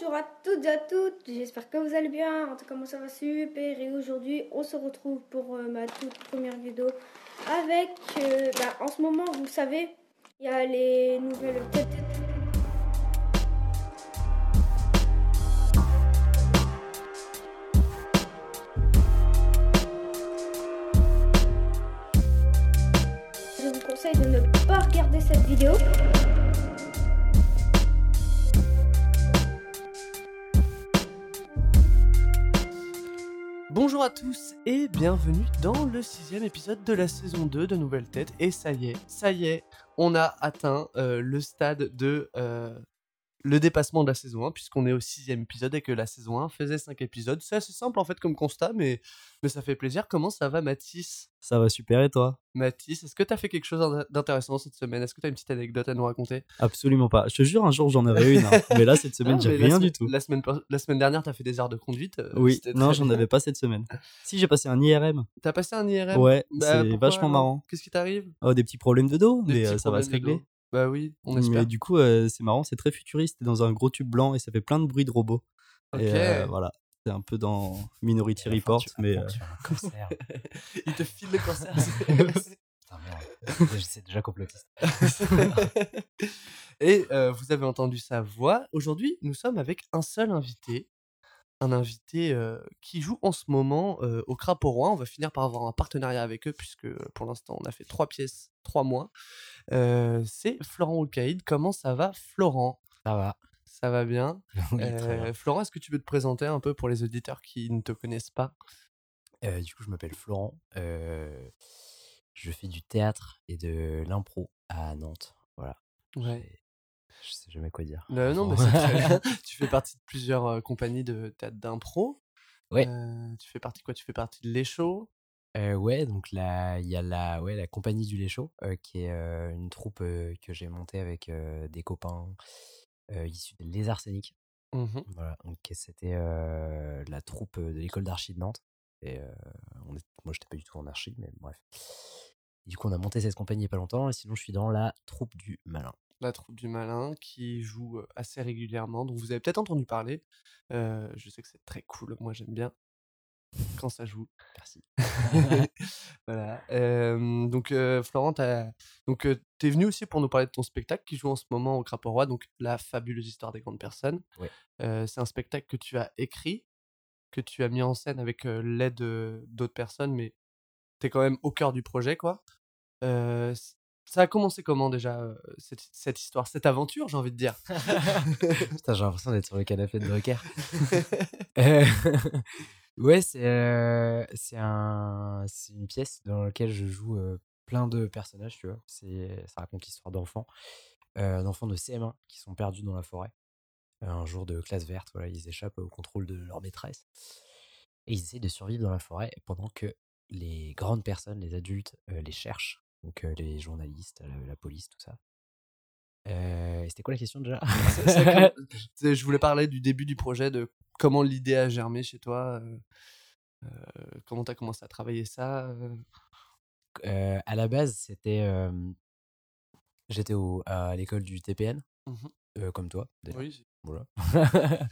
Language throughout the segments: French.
Bonjour à toutes et à toutes, j'espère que vous allez bien. En tout cas, moi ça va super. Et aujourd'hui, on se retrouve pour euh, ma toute première vidéo avec. euh, bah, en ce moment, vous savez, il y a les nouvelles. Je vous conseille de ne pas regarder cette vidéo. Bonjour à tous et bienvenue dans le sixième épisode de la saison 2 de Nouvelle Tête. Et ça y est, ça y est, on a atteint euh, le stade de euh, le dépassement de la saison 1 puisqu'on est au sixième épisode et que la saison 1 faisait 5 épisodes. C'est assez simple en fait comme constat mais, mais ça fait plaisir. Comment ça va Mathis? Ça va super et toi? Mathis, est-ce que tu as fait quelque chose d'intéressant cette semaine? Est-ce que tu as une petite anecdote à nous raconter? Absolument pas. Je te jure, un jour j'en avais une, hein. mais là cette semaine j'ai rien du tout. La semaine, la semaine dernière, tu as fait des heures de conduite. euh, Oui, non, j'en avais pas cette semaine. Si j'ai passé un IRM, T'as passé un IRM ouais, Bah, c'est vachement marrant. Qu'est-ce qui t'arrive? Oh, des petits problèmes de dos, Des mais euh, ça va se régler. Bah oui, on espère. Mais du coup, euh, c'est marrant, c'est très futuriste. T'es dans un gros tube blanc et ça fait plein de bruit de robots. Ok. Et euh, voilà, c'est un peu dans Minority Report, mais Tu as un cancer. Il te file le cancer. Putain, merde. C'est déjà complotiste. Et euh, vous avez entendu sa voix. Aujourd'hui, nous sommes avec un seul invité. Un invité euh, qui joue en ce moment euh, au Crapaud Roi. On va finir par avoir un partenariat avec eux, puisque pour l'instant, on a fait trois pièces, trois mois. C'est Florent Oulkaïd. Comment ça va, Florent? Ça va. Ça va bien? Oui, très bien. Florent, est-ce que tu veux te présenter un peu pour les auditeurs qui ne te connaissent pas? Du coup, je m'appelle Florent. Je fais du théâtre et de l'impro à Nantes. Voilà. Ouais. Je sais jamais quoi dire. Euh, non, mais c'est très tu fais partie de plusieurs euh, compagnies de théâtre d'impro. Ouais. Euh, tu fais partie quoi? Tu fais partie de l'Écho Euh, ouais, donc là, il y a la, ouais, la compagnie du Lait Chaud, euh, qui est une troupe que j'ai montée avec des copains issus des Les Arseniques. Mhm. Voilà, donc c'était la troupe de l'école d'archi de Nantes. Et on est, moi, j'étais pas du tout en archi, mais bref. Du coup, on a monté cette compagnie il y a pas longtemps, et sinon, je suis dans la troupe du malin. La troupe du malin qui joue assez régulièrement, dont vous avez peut-être entendu parler. Euh, je sais que c'est très cool, moi j'aime bien quand ça joue. Merci. voilà. Euh, donc euh, Florent, donc euh, t'es venu aussi pour nous parler de ton spectacle qui joue en ce moment au Crapaud Roi, donc la fabuleuse histoire des grandes personnes. Ouais. C'est un spectacle que tu as écrit, que tu as mis en scène avec l'aide d'autres personnes, mais t'es quand même au cœur du projet, quoi. Ça a commencé comment déjà euh, cette, cette histoire, cette aventure, j'ai envie de dire? Putain, j'ai l'impression d'être sur le canapé de Drucker. Euh, ouais, c'est euh, c'est un, une pièce dans laquelle je joue euh, plein de personnages, tu vois. Ça raconte l'histoire d'enfants, d'enfants de CM1 qui sont perdus dans la forêt. Un jour de classe verte, voilà, ils échappent au contrôle de leur maîtresse. Et ils essayent de survivre dans la forêt pendant que les grandes personnes, les adultes, les cherchent. Donc les journalistes, la, la police, tout ça. C'était quoi la question déjà? C'est- je voulais parler du début du projet, de comment l'idée a germé chez toi, comment tu as commencé à travailler ça. à la base, c'était. J'étais à l'école du TPN, euh, comme toi. Oui, Voilà.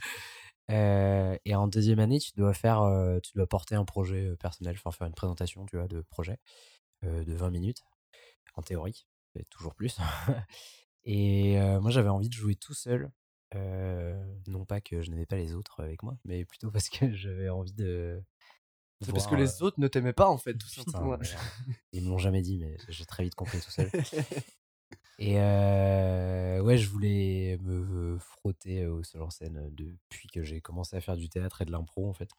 Euh, et en deuxième année, tu dois faire, euh, tu dois porter un projet personnel, enfin faire une présentation, tu vois, de projet de 20 minutes, en théorie, et toujours plus. et euh, moi, j'avais envie de jouer tout seul. euh, non pas que je n'avais pas les autres avec moi, mais plutôt parce que j'avais envie de. c'est parce que les euh, autres ne t'aimaient pas en fait, tout simplement. merde. Ils me l'ont jamais dit, mais j'ai très vite compris tout seul. Et euh, ouais, je voulais me frotter au seul en scène depuis que j'ai commencé à faire du théâtre et de l'impro, en fait.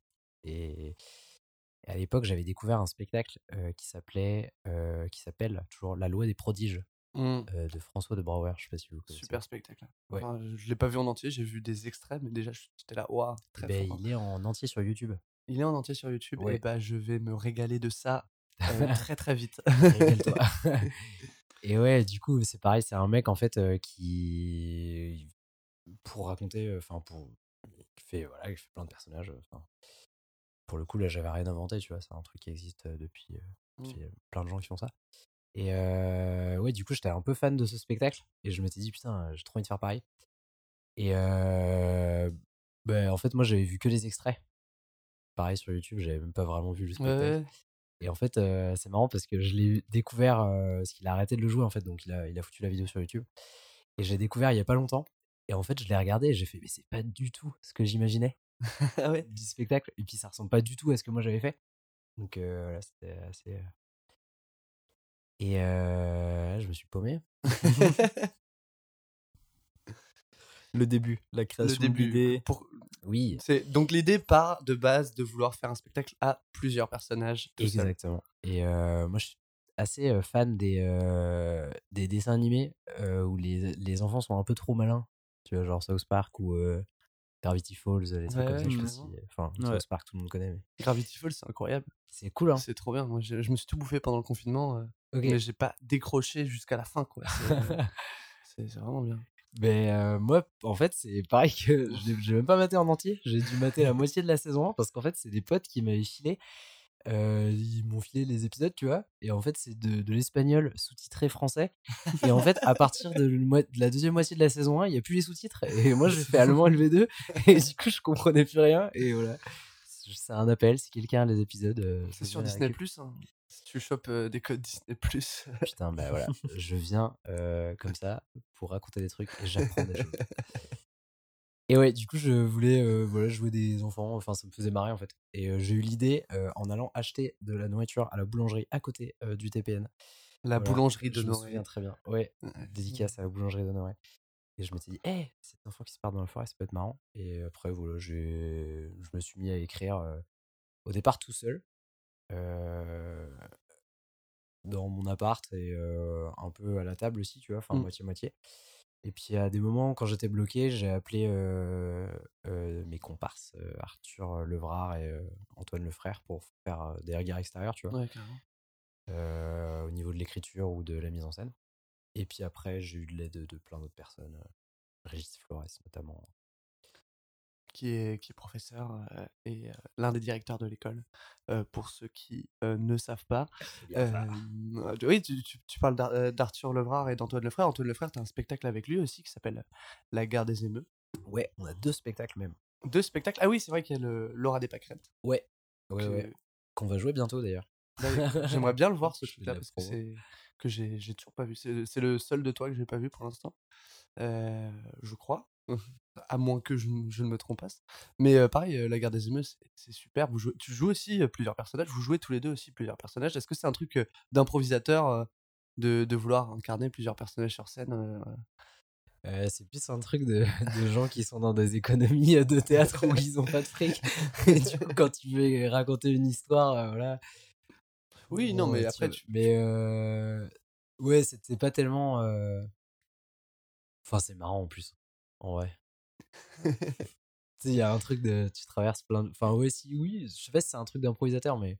Et, et à l'époque, j'avais découvert un spectacle euh, qui s'appelait, euh, qui s'appelle toujours La loi des prodiges Mm. euh, de François de Brouwer. Je sais pas si vous connaissez. Super spectacle. Ouais. Enfin, je l'ai pas vu en entier, j'ai vu des extraits, mais déjà j'étais là, waouh, très Ben, fort. il est en entier sur YouTube. Il est en entier sur YouTube et bah je vais me régaler de ça très très vite. Régale-toi. et ouais, du coup, c'est pareil, c'est un mec en fait qui, pour raconter, enfin, pour. qui fait, voilà, fait plein de personnages. Pour le coup, là, j'avais rien inventé, tu vois, c'est un truc qui existe euh, depuis. euh, Mm. y a plein de gens qui font ça. Et euh, ouais, du coup, j'étais un peu fan de ce spectacle et je m'étais dit, putain, j'ai trop envie de faire pareil. Et euh, Bah, en fait, moi, j'avais vu que les extraits. Pareil sur YouTube, j'avais même pas vraiment vu le spectacle. Ouais. Et en fait, euh, c'est marrant parce que je l'ai découvert euh, parce qu'il a arrêté de le jouer en fait, donc il a, il a foutu la vidéo sur YouTube. Et j'ai découvert il y a pas longtemps. Et en fait, je l'ai regardé et j'ai fait, mais c'est pas du tout ce que j'imaginais Ah ouais. du spectacle. Et puis ça ressemble pas du tout à ce que moi j'avais fait. Donc euh, voilà, c'était assez. euh. Et euh, je me suis paumé. Le début, la création de l'idée. Pour... Oui, c'est- Donc l'idée part de base de vouloir faire un spectacle à plusieurs personnages. seul. exactement. Et euh, moi, je suis assez fan des, euh, des dessins animés euh, où les, les enfants sont un peu trop malins. Tu vois, genre South Park ou Gravity Falls, les trucs comme ça. Je sais pas si- Enfin, Ouais. South Park, tout le monde connaît. Mais... Gravity Falls, c'est incroyable. C'est cool, hein. C'est trop bien. Moi, je, je me suis tout bouffé pendant le confinement, euh, mais j'ai pas décroché jusqu'à la fin, quoi. C'est euh, vraiment bien. Mais euh, moi, en fait, c'est pareil que j'ai même pas maté en entier. J'ai dû mater la moitié de la saison 1 parce qu'en fait, c'est des potes qui m'avaient filé. Euh, ils m'ont filé les épisodes, tu vois. Et en fait, c'est de, de l'espagnol sous-titré français. Et en fait, à partir de, la deuxième moitié de la saison 1, il n'y a plus les sous-titres. Et moi, j'ai fait allemand LV2. Et du coup, je comprenais plus rien. Et voilà. C'est un appel. Si quelqu'un a les épisodes. euh, C'est sur Disney Plus. hein. Si tu chopes euh, des codes Disney Plus. Putain, bah voilà. Je viens euh, comme ça pour raconter des trucs et j'apprends des choses. Et ouais, du coup, je voulais euh, voilà, jouer des enfants. Enfin, ça me faisait marrer en fait. Et euh, j'ai eu l'idée euh, en allant acheter de la nourriture à la boulangerie à côté euh, du TPN. La Voilà. boulangerie de Je me Noé. souviens très bien. Ouais, dédicace à la boulangerie de Noé. Et je m'étais dit, hé, c'est un enfant qui se part dans la forêt, ça peut être marrant. Et après, voilà, je me suis mis à écrire au départ tout seul. dans mon appart et un peu à la table aussi, tu vois, enfin Mm. Et puis à des moments, quand j'étais bloqué, j'ai appelé euh, euh, mes comparses, euh, Arthur Levrard et Antoine Lefrère, pour faire des regards extérieurs, tu vois Ouais, au niveau de l'écriture ou de la mise en scène. Et puis après, j'ai eu de l'aide de plein d'autres personnes, Régis Flores notamment. Qui est, qui est professeur euh, et euh, l'un des directeurs de l'école, euh, pour ceux qui ne savent pas. Euh, oui, tu, tu- tu parles d'Ar- d'Arthur Levrard et d'Antoine Lefrère. Antoine Lefrère, tu as un spectacle avec lui aussi qui s'appelle La guerre des émeux. Ouais, on a deux spectacles même. Deux spectacles. Ah oui, c'est vrai qu'il y a le Laura des pâquerettes. Ouais, ouais, que- ouais. Qu'on va jouer bientôt d'ailleurs. Bah, J'aimerais bien le voir ce truc-là parce que c'est que j'ai j'ai toujours pas vu. C'est c'est le seul de toi que j'ai pas vu pour l'instant, Euh, je crois. À moins que je, ne- je ne me trompe pas. Mais euh, pareil, euh, la guerre des émeutes, c'est- super. Vous jouez- tu joues aussi euh, plusieurs personnages. Vous jouez tous les deux aussi plusieurs personnages. Est-ce que c'est un truc d'improvisateur de, de vouloir incarner plusieurs personnages sur scène c'est plus un truc de, de gens qui sont dans des économies de théâtre où ils ont pas de fric. Et du coup, quand tu veux raconter une histoire, voilà. Oui, non, mais après, tu- Mais ouais, c'était pas tellement. Enfin, c'est marrant en plus. Vrai. tu sais, il y a un truc de. Tu traverses plein de. Enfin, ouais, si, oui, je sais pas si c'est un truc d'improvisateur, mais.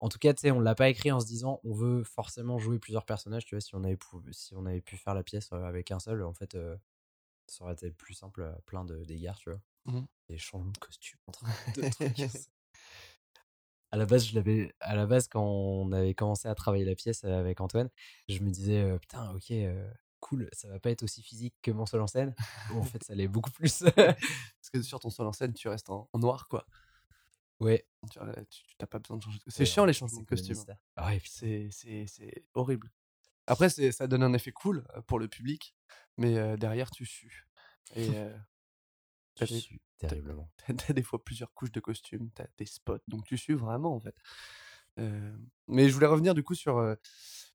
En tout cas, tu sais, on l'a pas écrit en se disant on veut forcément jouer plusieurs personnages. Tu vois, si on avait, pou- si on avait pu faire la pièce avec un seul, en fait, euh, ça aurait été plus simple à plein de- d'égards, tu vois. Mhm. Des changements de costume entre deux trucs. à la base, je l'avais. À la base, quand on avait commencé à travailler la pièce euh, avec Antoine, je me disais putain, ok, euh, cool, ça va pas être aussi physique que mon seul en scène. Bon, en fait, ça l'est beaucoup plus. Parce que sur ton seul en scène, tu restes en, en noir, quoi. ouais. Tu n'as pas besoin de changer de C'est ouais, chiant les changements de costume. mystère. Ah ouais, putain. C'est horrible. Après, ça donne un effet cool euh, pour le public, mais euh, derrière, tu sues. Et euh, des, suis terriblement. t'as des fois plusieurs couches de costumes, t'as des spots, donc tu sues vraiment, en fait. Euh, mais je voulais revenir du coup sur, euh,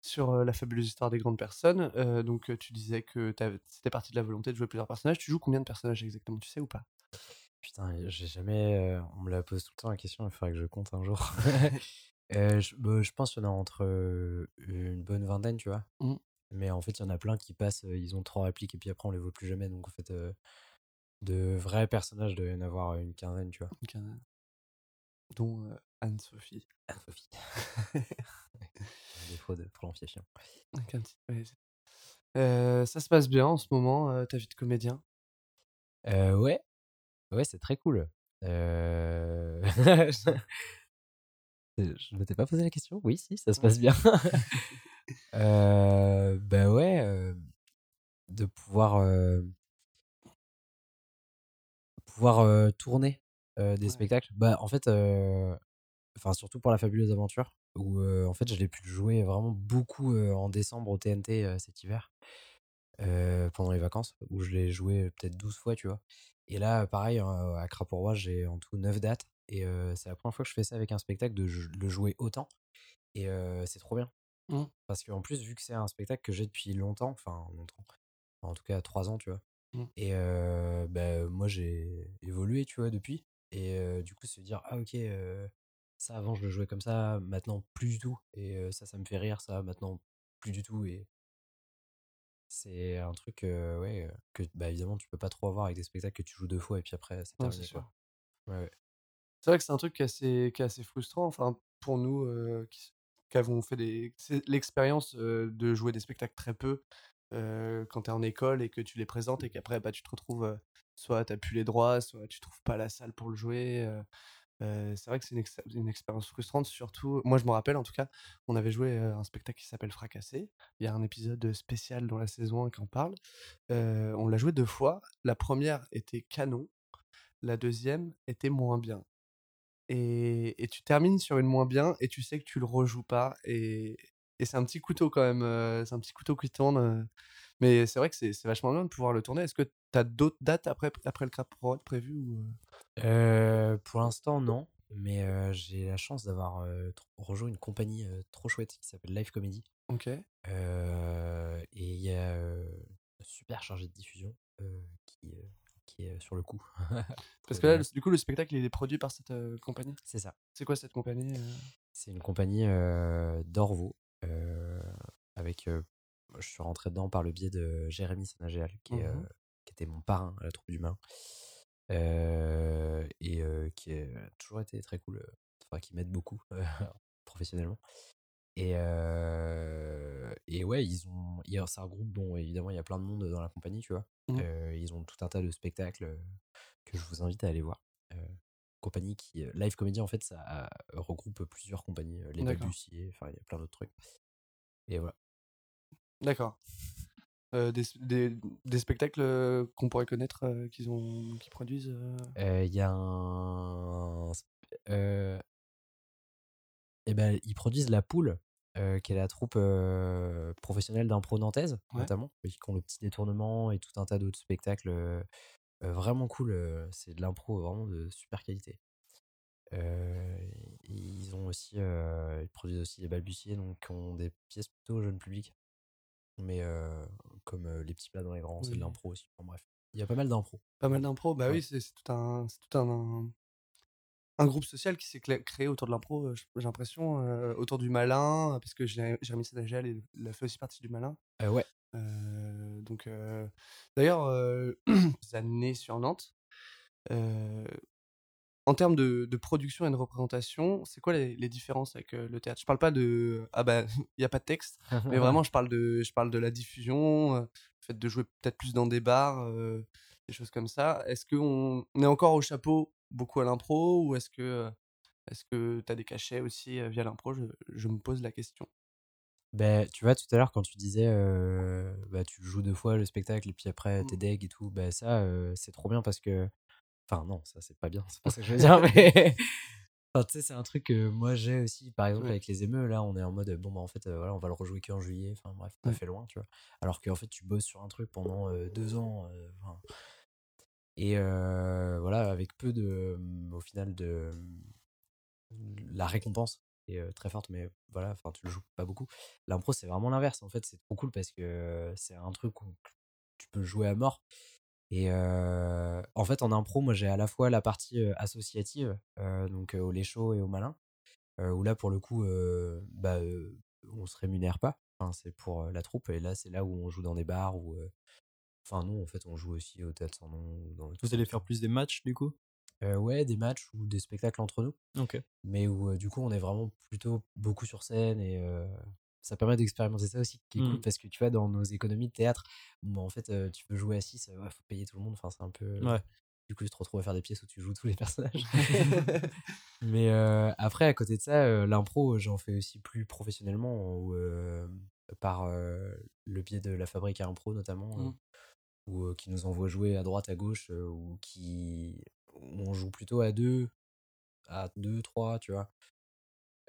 sur euh, la fabuleuse histoire des grandes personnes. Donc, tu disais que c'était parti de la volonté de jouer plusieurs personnages. Tu joues combien de personnages exactement, tu sais ou pas? Putain, j'ai jamais. on me la pose tout le temps la question, il faudrait que je compte un jour. Euh, je, bah, je pense qu'il y en a entre euh, une bonne vingtaine, tu vois. Mhm. Mais en fait, il y en a plein qui passent, euh, ils ont trois répliques et puis après, on les voit plus jamais. Donc, en fait, de vrais personnages, il doit y en avoir une quinzaine, tu vois. Donc, euh, Dont Anne-Sophie. Anne-Sophie. Défaut de prononciation. Ouais, Euh, ça se passe bien en ce moment, euh, ta vie de comédien? Euh, ouais, ouais, c'est très cool. Euh... je ne m'étais pas posé la question. Oui, si, ça se passe bien. euh, bah ouais, euh, de pouvoir, pouvoir tourner des Ouais. spectacles. Bah, en fait, enfin, surtout pour la fabuleuse aventure, où en fait, je l'ai pu jouer vraiment beaucoup en décembre au TNT cet hiver, pendant les vacances, où je l'ai joué peut-être 12 fois, tu vois. Et là, pareil, hein, à Crapourrois, j'ai en tout 9 dates. Et c'est la première fois que je fais ça avec un spectacle, de le jouer autant. Et c'est trop bien. Mmh. Parce qu'en plus, vu que c'est un spectacle que j'ai depuis longtemps, enfin longtemps, en tout cas 3 ans, tu vois. Mmh. Et euh, bah, moi, j'ai évolué, tu vois, depuis. Et euh, du coup, se dire, ah ok, euh, ça avant, je le jouais comme ça, maintenant plus du tout. Et ça, ça me fait rire, ça, maintenant plus du tout. Et c'est un truc, euh, ouais, que bah, évidemment, tu peux pas trop avoir avec des spectacles que tu joues deux fois et puis après, c'est terminé. c'est. Ouais, ouais. Vrai que c'est un truc qui est assez, qui est assez frustrant. Enfin, pour nous euh, qui, qui avons fait des. L'expérience euh, de jouer des spectacles très peu quand tu es en école et que tu les présentes et qu'après bah, tu te retrouves. soit tu plus les droits, soit tu trouves pas la salle pour le jouer. C'est vrai que c'est une, ex- une expérience frustrante, surtout. Moi, je me rappelle en tout cas, on avait joué un spectacle qui s'appelle Fracassé. Il y a un épisode spécial dans la saison 1 qui en parle. On l'a joué deux fois. La première était canon, la deuxième était moins bien et, tu termines sur une moins bien et tu sais que tu le rejoues pas et, et c'est un petit couteau quand même c'est un petit couteau qui tourne. Mais c'est vrai que c'est vachement bien de pouvoir le tourner est-ce que tu as d'autres dates après, après le Crap Road prévues ou... euh? Euh, pour l'instant, non. Mais euh, j'ai la chance d'avoir euh, rejoint une compagnie trop chouette qui s'appelle Live Comedy. ok et il y a un super chargé de diffusion qui, qui est sur le coup. parce que là le- du coup le spectacle il est produit par cette compagnie? C'est ça. c'est quoi cette compagnie C'est une compagnie euh, avec, je suis rentré dedans par le biais de Jérémy Sénagéal, qui, Mhm. euh, qui était mon parrain à la troupe du Main. Euh, et euh, qui a toujours été très cool, enfin, qui m'aide beaucoup professionnellement. Et, et ouais, ils ont, c'est un groupe, bon, évidemment, il y a plein de monde dans la compagnie, tu vois. Euh, ils ont tout un tas de spectacles que je vous invite à aller voir. Compagnie qui, Live Comedy, en fait, ça regroupe plusieurs compagnies, les D'accord. Balbutiers, enfin, il y a plein d'autres trucs. Et voilà. D'accord Euh, des, des, des spectacles euh, qu'on pourrait connaître euh, qu'ils ont qu'ils produisent Euh, Il y a un. Eh ben, ils produisent La Poule, qui est la troupe professionnelle d'impro nantaise, Ouais. notamment, qui ont le petit détournement et tout un tas d'autres spectacles vraiment cool. c'est de l'impro vraiment de super qualité. Euh, ils ont aussi, euh, ils produisent aussi les balbutiers, donc qui ont des pièces plutôt jeune public, mais euh, comme les petits plats dans les grands, c'est de l'impro aussi. Enfin, bref, il y a pas mal d'impro. Pas mal d'impro, bah Ouais. oui, c'est tout un, c'est tout un, un, groupe social qui s'est créé autour de l'impro, j'ai l'impression, euh, autour du malin, parce que Jé- Jérémy Sénagel il, il a fait aussi partie du malin. Euh, ouais. Euh, donc, euh, d'ailleurs, années sur Nantes, en termes de, de production et de représentation, c'est quoi les, les différences avec euh, le théâtre? Je parle pas de ah bah il y a pas de texte, mais vraiment je parle de je parle de la diffusion, euh, le fait de jouer peut-être plus dans des bars, euh, des choses comme ça. Est-ce qu'on on est encore au chapeau beaucoup à l'impro ou est-ce que euh, est-ce que tu as des cachets aussi euh, via l'impro? Je, je me pose la question. Ben, tu vois, tout à l'heure, quand tu disais, euh, bah, tu joues deux fois le spectacle et puis après t'es deg et tout, bah, ça, euh, c'est trop bien parce que. Enfin, non, ça, c'est pas bien, c'est pas ça que je veux dire, mais. Enfin, tu sais, c'est un truc que moi j'ai aussi, par exemple, Ouais. avec les émeux, là, on est en mode, bon, bah, en fait, euh, voilà, on va le rejouer qu'en juillet, enfin, bref, ça Ouais. fait loin, tu vois. Alors qu'en fait, tu bosses sur un truc pendant euh, deux ans, euh, et voilà, avec peu de, au final, de. La récompense est très forte, mais voilà, enfin, tu le joues pas beaucoup. L'impro, c'est vraiment l'inverse. En fait, c'est trop cool parce que c'est un truc où tu peux jouer à mort. Et euh, en fait, en impro, moi, j'ai à la fois la partie associative, euh, donc au lait chaud et au malin, où là, pour le coup, bah, euh, on se rémunère pas. Enfin, c'est pour la troupe. Et là, c'est là où on joue dans des bars. Où, euh, Enfin, non, en fait, on joue aussi au théâtre sans nom. ou Dans Vous allez faire plus des matchs du coup? Euh, ouais, des matchs ou des spectacles entre nous Ok. mais où euh, du coup on est vraiment plutôt beaucoup sur scène et euh, ça permet d'expérimenter ça aussi qui est cool Mhm. parce que tu vois dans nos économies de théâtre bon, en fait tu veux jouer à 6 il faut payer tout le monde enfin c'est un peu Ouais. du coup tu te retrouves à faire des pièces où tu joues tous les personnages mais euh, après à côté de ça euh, l'impro j'en fais aussi plus professionnellement ou, euh, par le biais de la fabrique à impro notamment Mhm. ou qui nous envoient jouer à droite, à gauche, ou qui on joue plutôt à deux, à deux, trois, tu vois.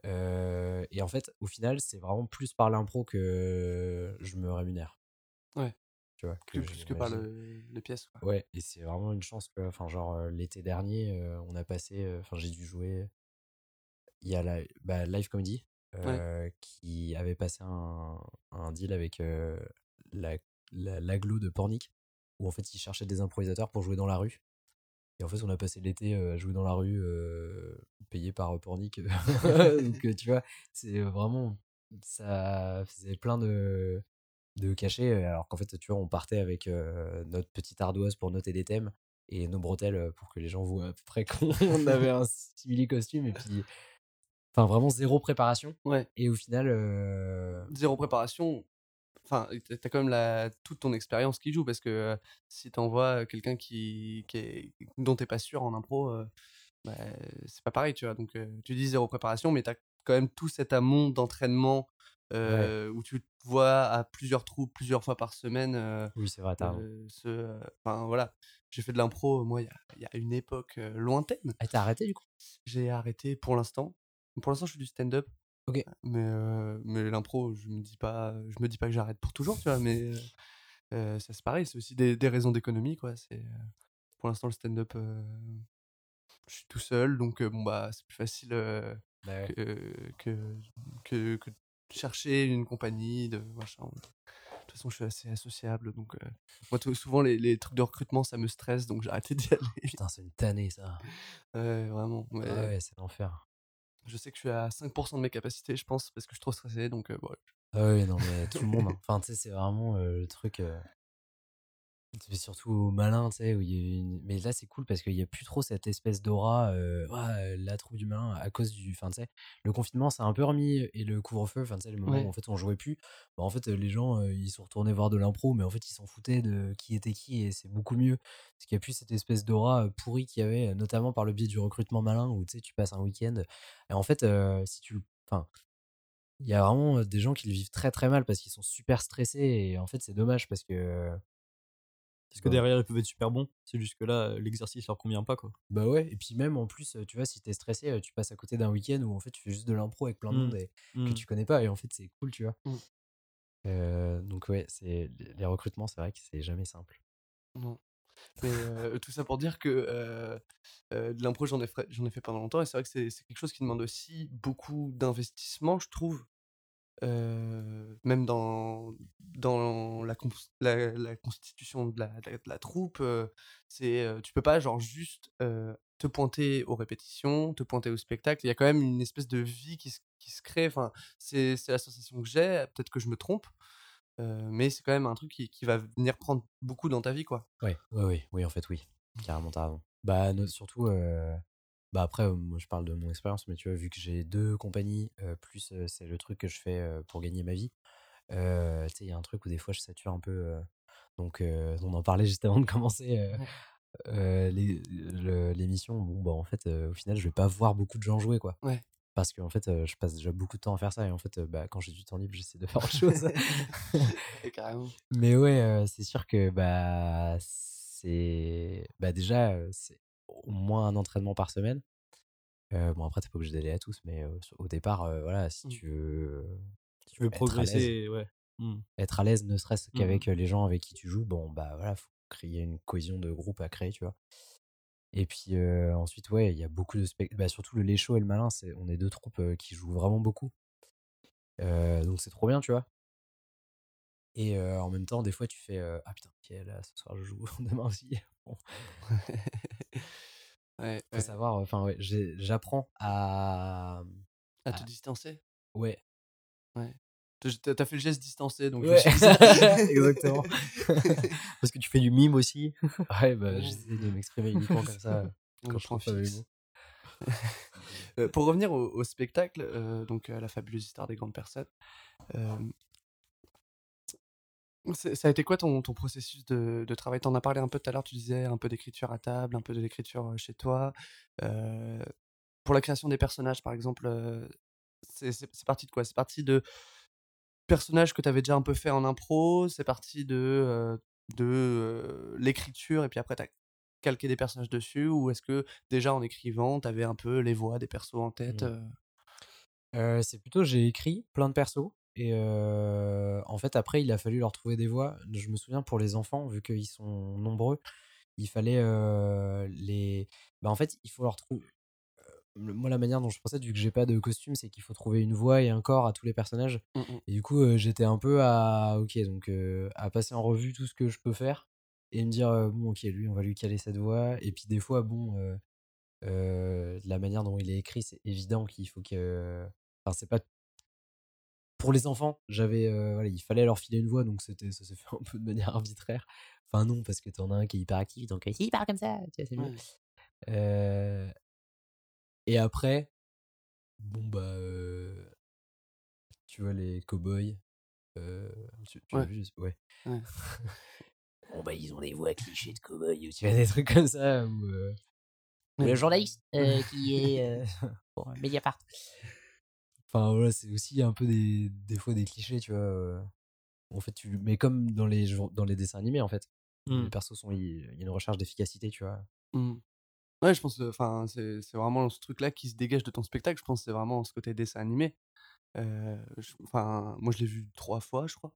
Euh, et en fait, au final, c'est vraiment plus par l'impro que je me rémunère. Ouais. Tu vois, Que, plus que par le, les pièces. Quoi. Ouais, et c'est vraiment une chance que, enfin, genre, l'été dernier, on a passé, enfin, j'ai dû jouer. Il y a la bah, Live Comedy euh, qui avait passé un, un deal avec euh, la, la- l'aglo de Pornic où en fait ils cherchaient des improvisateurs pour jouer dans la rue. Et en fait, on a passé l'été euh, à jouer dans la rue, euh, payé par euh, Pornic. Donc, tu vois, c'est vraiment. Ça faisait plein de, de cachets. Alors qu'en fait, tu vois, on partait avec notre petite ardoise pour noter des thèmes et nos bretelles pour que les gens voient à peu près qu'on avait un simili costume. Et puis. Enfin, vraiment zéro préparation. Ouais. Et au final. euh, Zéro préparation. Enfin, t'as quand même la, toute ton expérience qui joue parce que euh, si t'envoies quelqu'un qui, qui est, dont t'es pas sûr en impro, euh, bah, c'est pas pareil, tu vois. Donc, euh, tu dis zéro préparation, mais t'as quand même tout cet amont d'entraînement où tu te vois à plusieurs trous, plusieurs fois par semaine. Oui, c'est vrai, t'as euh, enfin, voilà. J'ai fait de l'impro, moi, il y y a une époque lointaine. Ah, t'as arrêté du coup? J'ai arrêté pour l'instant. Pour l'instant, je fais du stand-up. Ok. Mais, euh, mais l'impro, je me dis pas, je me dis pas que j'arrête pour toujours, tu vois. Mais euh, ça c'est pareil, c'est aussi des, des raisons d'économie, quoi. C'est euh, pour l'instant le stand-up, euh, je suis tout seul, donc bon bah c'est plus facile Bah ouais. que, que, que chercher une compagnie de machin. De toute façon, je suis assez associable, donc moi souvent les, les trucs de recrutement ça me stresse, donc j'ai arrêté d'y aller. Putain, c'est une tannée ça. Ouais, vraiment. Ah mais- ouais, c'est l'enfer. Je sais que je suis à 5% de mes capacités, je pense, parce que je suis trop stressé. Donc, euh, bon, Ah oui, non, mais tout le monde. hein. Enfin, tu sais, c'est vraiment euh, le truc. euh, c'est surtout au malin, tu sais, où il y a une... Mais là, c'est cool parce qu'il n'y a plus trop cette espèce d'aura, euh, euh, la troupe du malin, à cause du. Enfin, tu sais, le confinement, ça a un peu remis, et le couvre-feu, enfin, tu sais, le moment Ouais. où en fait on jouait plus, bah, en fait, les gens, euh, ils sont retournés voir de l'impro, mais en fait, ils s'en foutaient de qui était qui, et c'est beaucoup mieux. Parce qu'il n'y a plus cette espèce d'aura pourrie qu'il y avait, notamment par le biais du recrutement malin, où tu sais, tu passes un week-end. Et en fait, euh, si tu. Enfin, il y a vraiment des gens qui le vivent très très mal parce qu'ils sont super stressés et en fait c'est dommage parce que Parce que Ouais. derrière, ils peuvent être super bons. C'est juste que là, euh, l'exercice leur convient pas, quoi. bah ouais et puis même en plus euh, tu vois si t'es stressé euh, tu passes à côté d'un week-end où en fait tu fais juste de l'impro avec plein de Mm. monde et que Mm. tu connais pas et en fait c'est cool tu vois Mm. Euh, donc ouais c'est les recrutements c'est vrai que c'est jamais simple non. Mais euh, tout ça pour dire que euh, euh, de l'impro, j'en ai, fait- ai fait pendant longtemps. Et c'est vrai que c'est c'est quelque chose qui demande aussi beaucoup d'investissement, je trouve. Euh, même dans, dans la, la, la constitution de la, de la, troupe, euh, c'est euh, tu peux pas genre juste te pointer aux répétitions, te pointer au spectacle. Il y a quand même une espèce de vie qui se, qui se crée. Enfin, c'est la sensation que j'ai. Peut-être que je me trompe, euh, mais c'est quand même un truc qui, qui va venir prendre beaucoup dans ta vie, quoi. ouais oui oui en fait oui carrément t'as raison bah surtout euh, bah après euh, moi je parle de mon expérience mais tu vois vu que j'ai deux compagnies euh, plus euh, c'est le truc que je fais euh, pour gagner ma vie euh, tu sais il y a un truc où des fois je sature un peu euh, donc euh, on en parlait juste avant de commencer euh, Ouais. euh, les- le- l'émission bon bah en fait euh, au final je vais pas voir beaucoup de gens jouer quoi Ouais. parce qu'en fait euh, je passe déjà beaucoup de temps à faire ça et en fait euh, bah, quand j'ai du temps libre j'essaie de faire autre chose Et carrément. mais ouais euh, c'est sûr que bah c'est bah déjà euh, c'est au moins un entraînement par semaine Euh, bon après t'es pas obligé d'aller à tous mais euh, au départ euh, voilà si Mm. tu veux Tu veux progresser, ouais. Mm. être à l'aise ne serait-ce Mhm. qu'avec les gens avec qui tu joues bon bah voilà faut créer une cohésion de groupe à créer tu vois et puis ensuite ouais il y a beaucoup de spectacles bah, surtout le Léchaud et le Malin c'est on est deux troupes qui jouent vraiment beaucoup donc c'est trop bien tu vois et en même temps des fois tu fais ah putain ok là ce soir je joue demain aussi bon, ouais, faut ouais. savoir enfin ouais j'apprends à À te distancer? ouais T'as t'as fait le geste distancé, donc Ouais. je suis. Exactement. Parce que tu fais du mime aussi. ouais bah Ouais. j'essaie de m'exprimer uniquement comme ça Donc, quand je trouve. Euh, pour revenir au, au spectacle, euh, donc à la fabuleuse histoire des grandes personnes, euh, ça a été quoi ton, ton processus de, de travail? T'en as parlé un peu tout à l'heure, tu disais un peu d'écriture à table, un peu de l'écriture chez toi. Euh, pour la création des personnages, par exemple, euh, c'est parti de quoi? C'est parti de personnages que tu avais déjà un peu fait en impro C'est parti de euh, de l'écriture et puis après, tu as calqué des personnages dessus ou est-ce que déjà en écrivant, tu avais un peu les voix des persos en tête Mmh. c'est plutôt, j'ai écrit plein de persos. Et euh, en fait, après, il a fallu leur trouver des voix. Je me souviens pour les enfants, vu qu'ils sont nombreux, il fallait euh, les. Bah, en fait, il faut leur trouver. Moi, la manière dont je procède, vu que j'ai pas de costume, c'est qu'il faut trouver une voix et un corps à tous les personnages. Mmh mh. Et du coup, euh, j'étais un peu à. Ok, donc à passer en revue tout ce que je peux faire et me dire, bon, ok, lui, on va lui caler cette voix. Et puis, des fois, bon, de la manière dont il est écrit, c'est évident qu'il faut que. Enfin, c'est pas. Pour les enfants, j'avais. euh, voilà, il fallait leur filer une voix, donc c'était, ça s'est fait un peu de manière arbitraire. Enfin, non, parce que t'en as un qui est hyper actif, donc euh, il parle comme ça, tu vois, c'est mieux. Ouais. Euh, Et après, bon, bah. euh, Tu vois, les cow-boys. tu, tu Ouais. as vu Ouais. Ouais. bon, bah, ils ont des voix clichés de cow-boys, ou tu vois, des trucs comme ça. Ouais. le journaliste qui est pour Mediapart. Enfin, voilà, c'est aussi un peu des, des fois des clichés, tu vois. euh. En fait, tu, mais comme dans les, dans les dessins animés, en fait. Mmh. Les persos sont. Il y a une recherche d'efficacité, tu vois. Mmh. Ouais, je pense, enfin, c'est c'est vraiment ce truc-là qui se dégage de ton spectacle. Je pense que c'est vraiment ce côté dessin animé. Euh, Enfin, moi, je l'ai vu trois fois, je crois.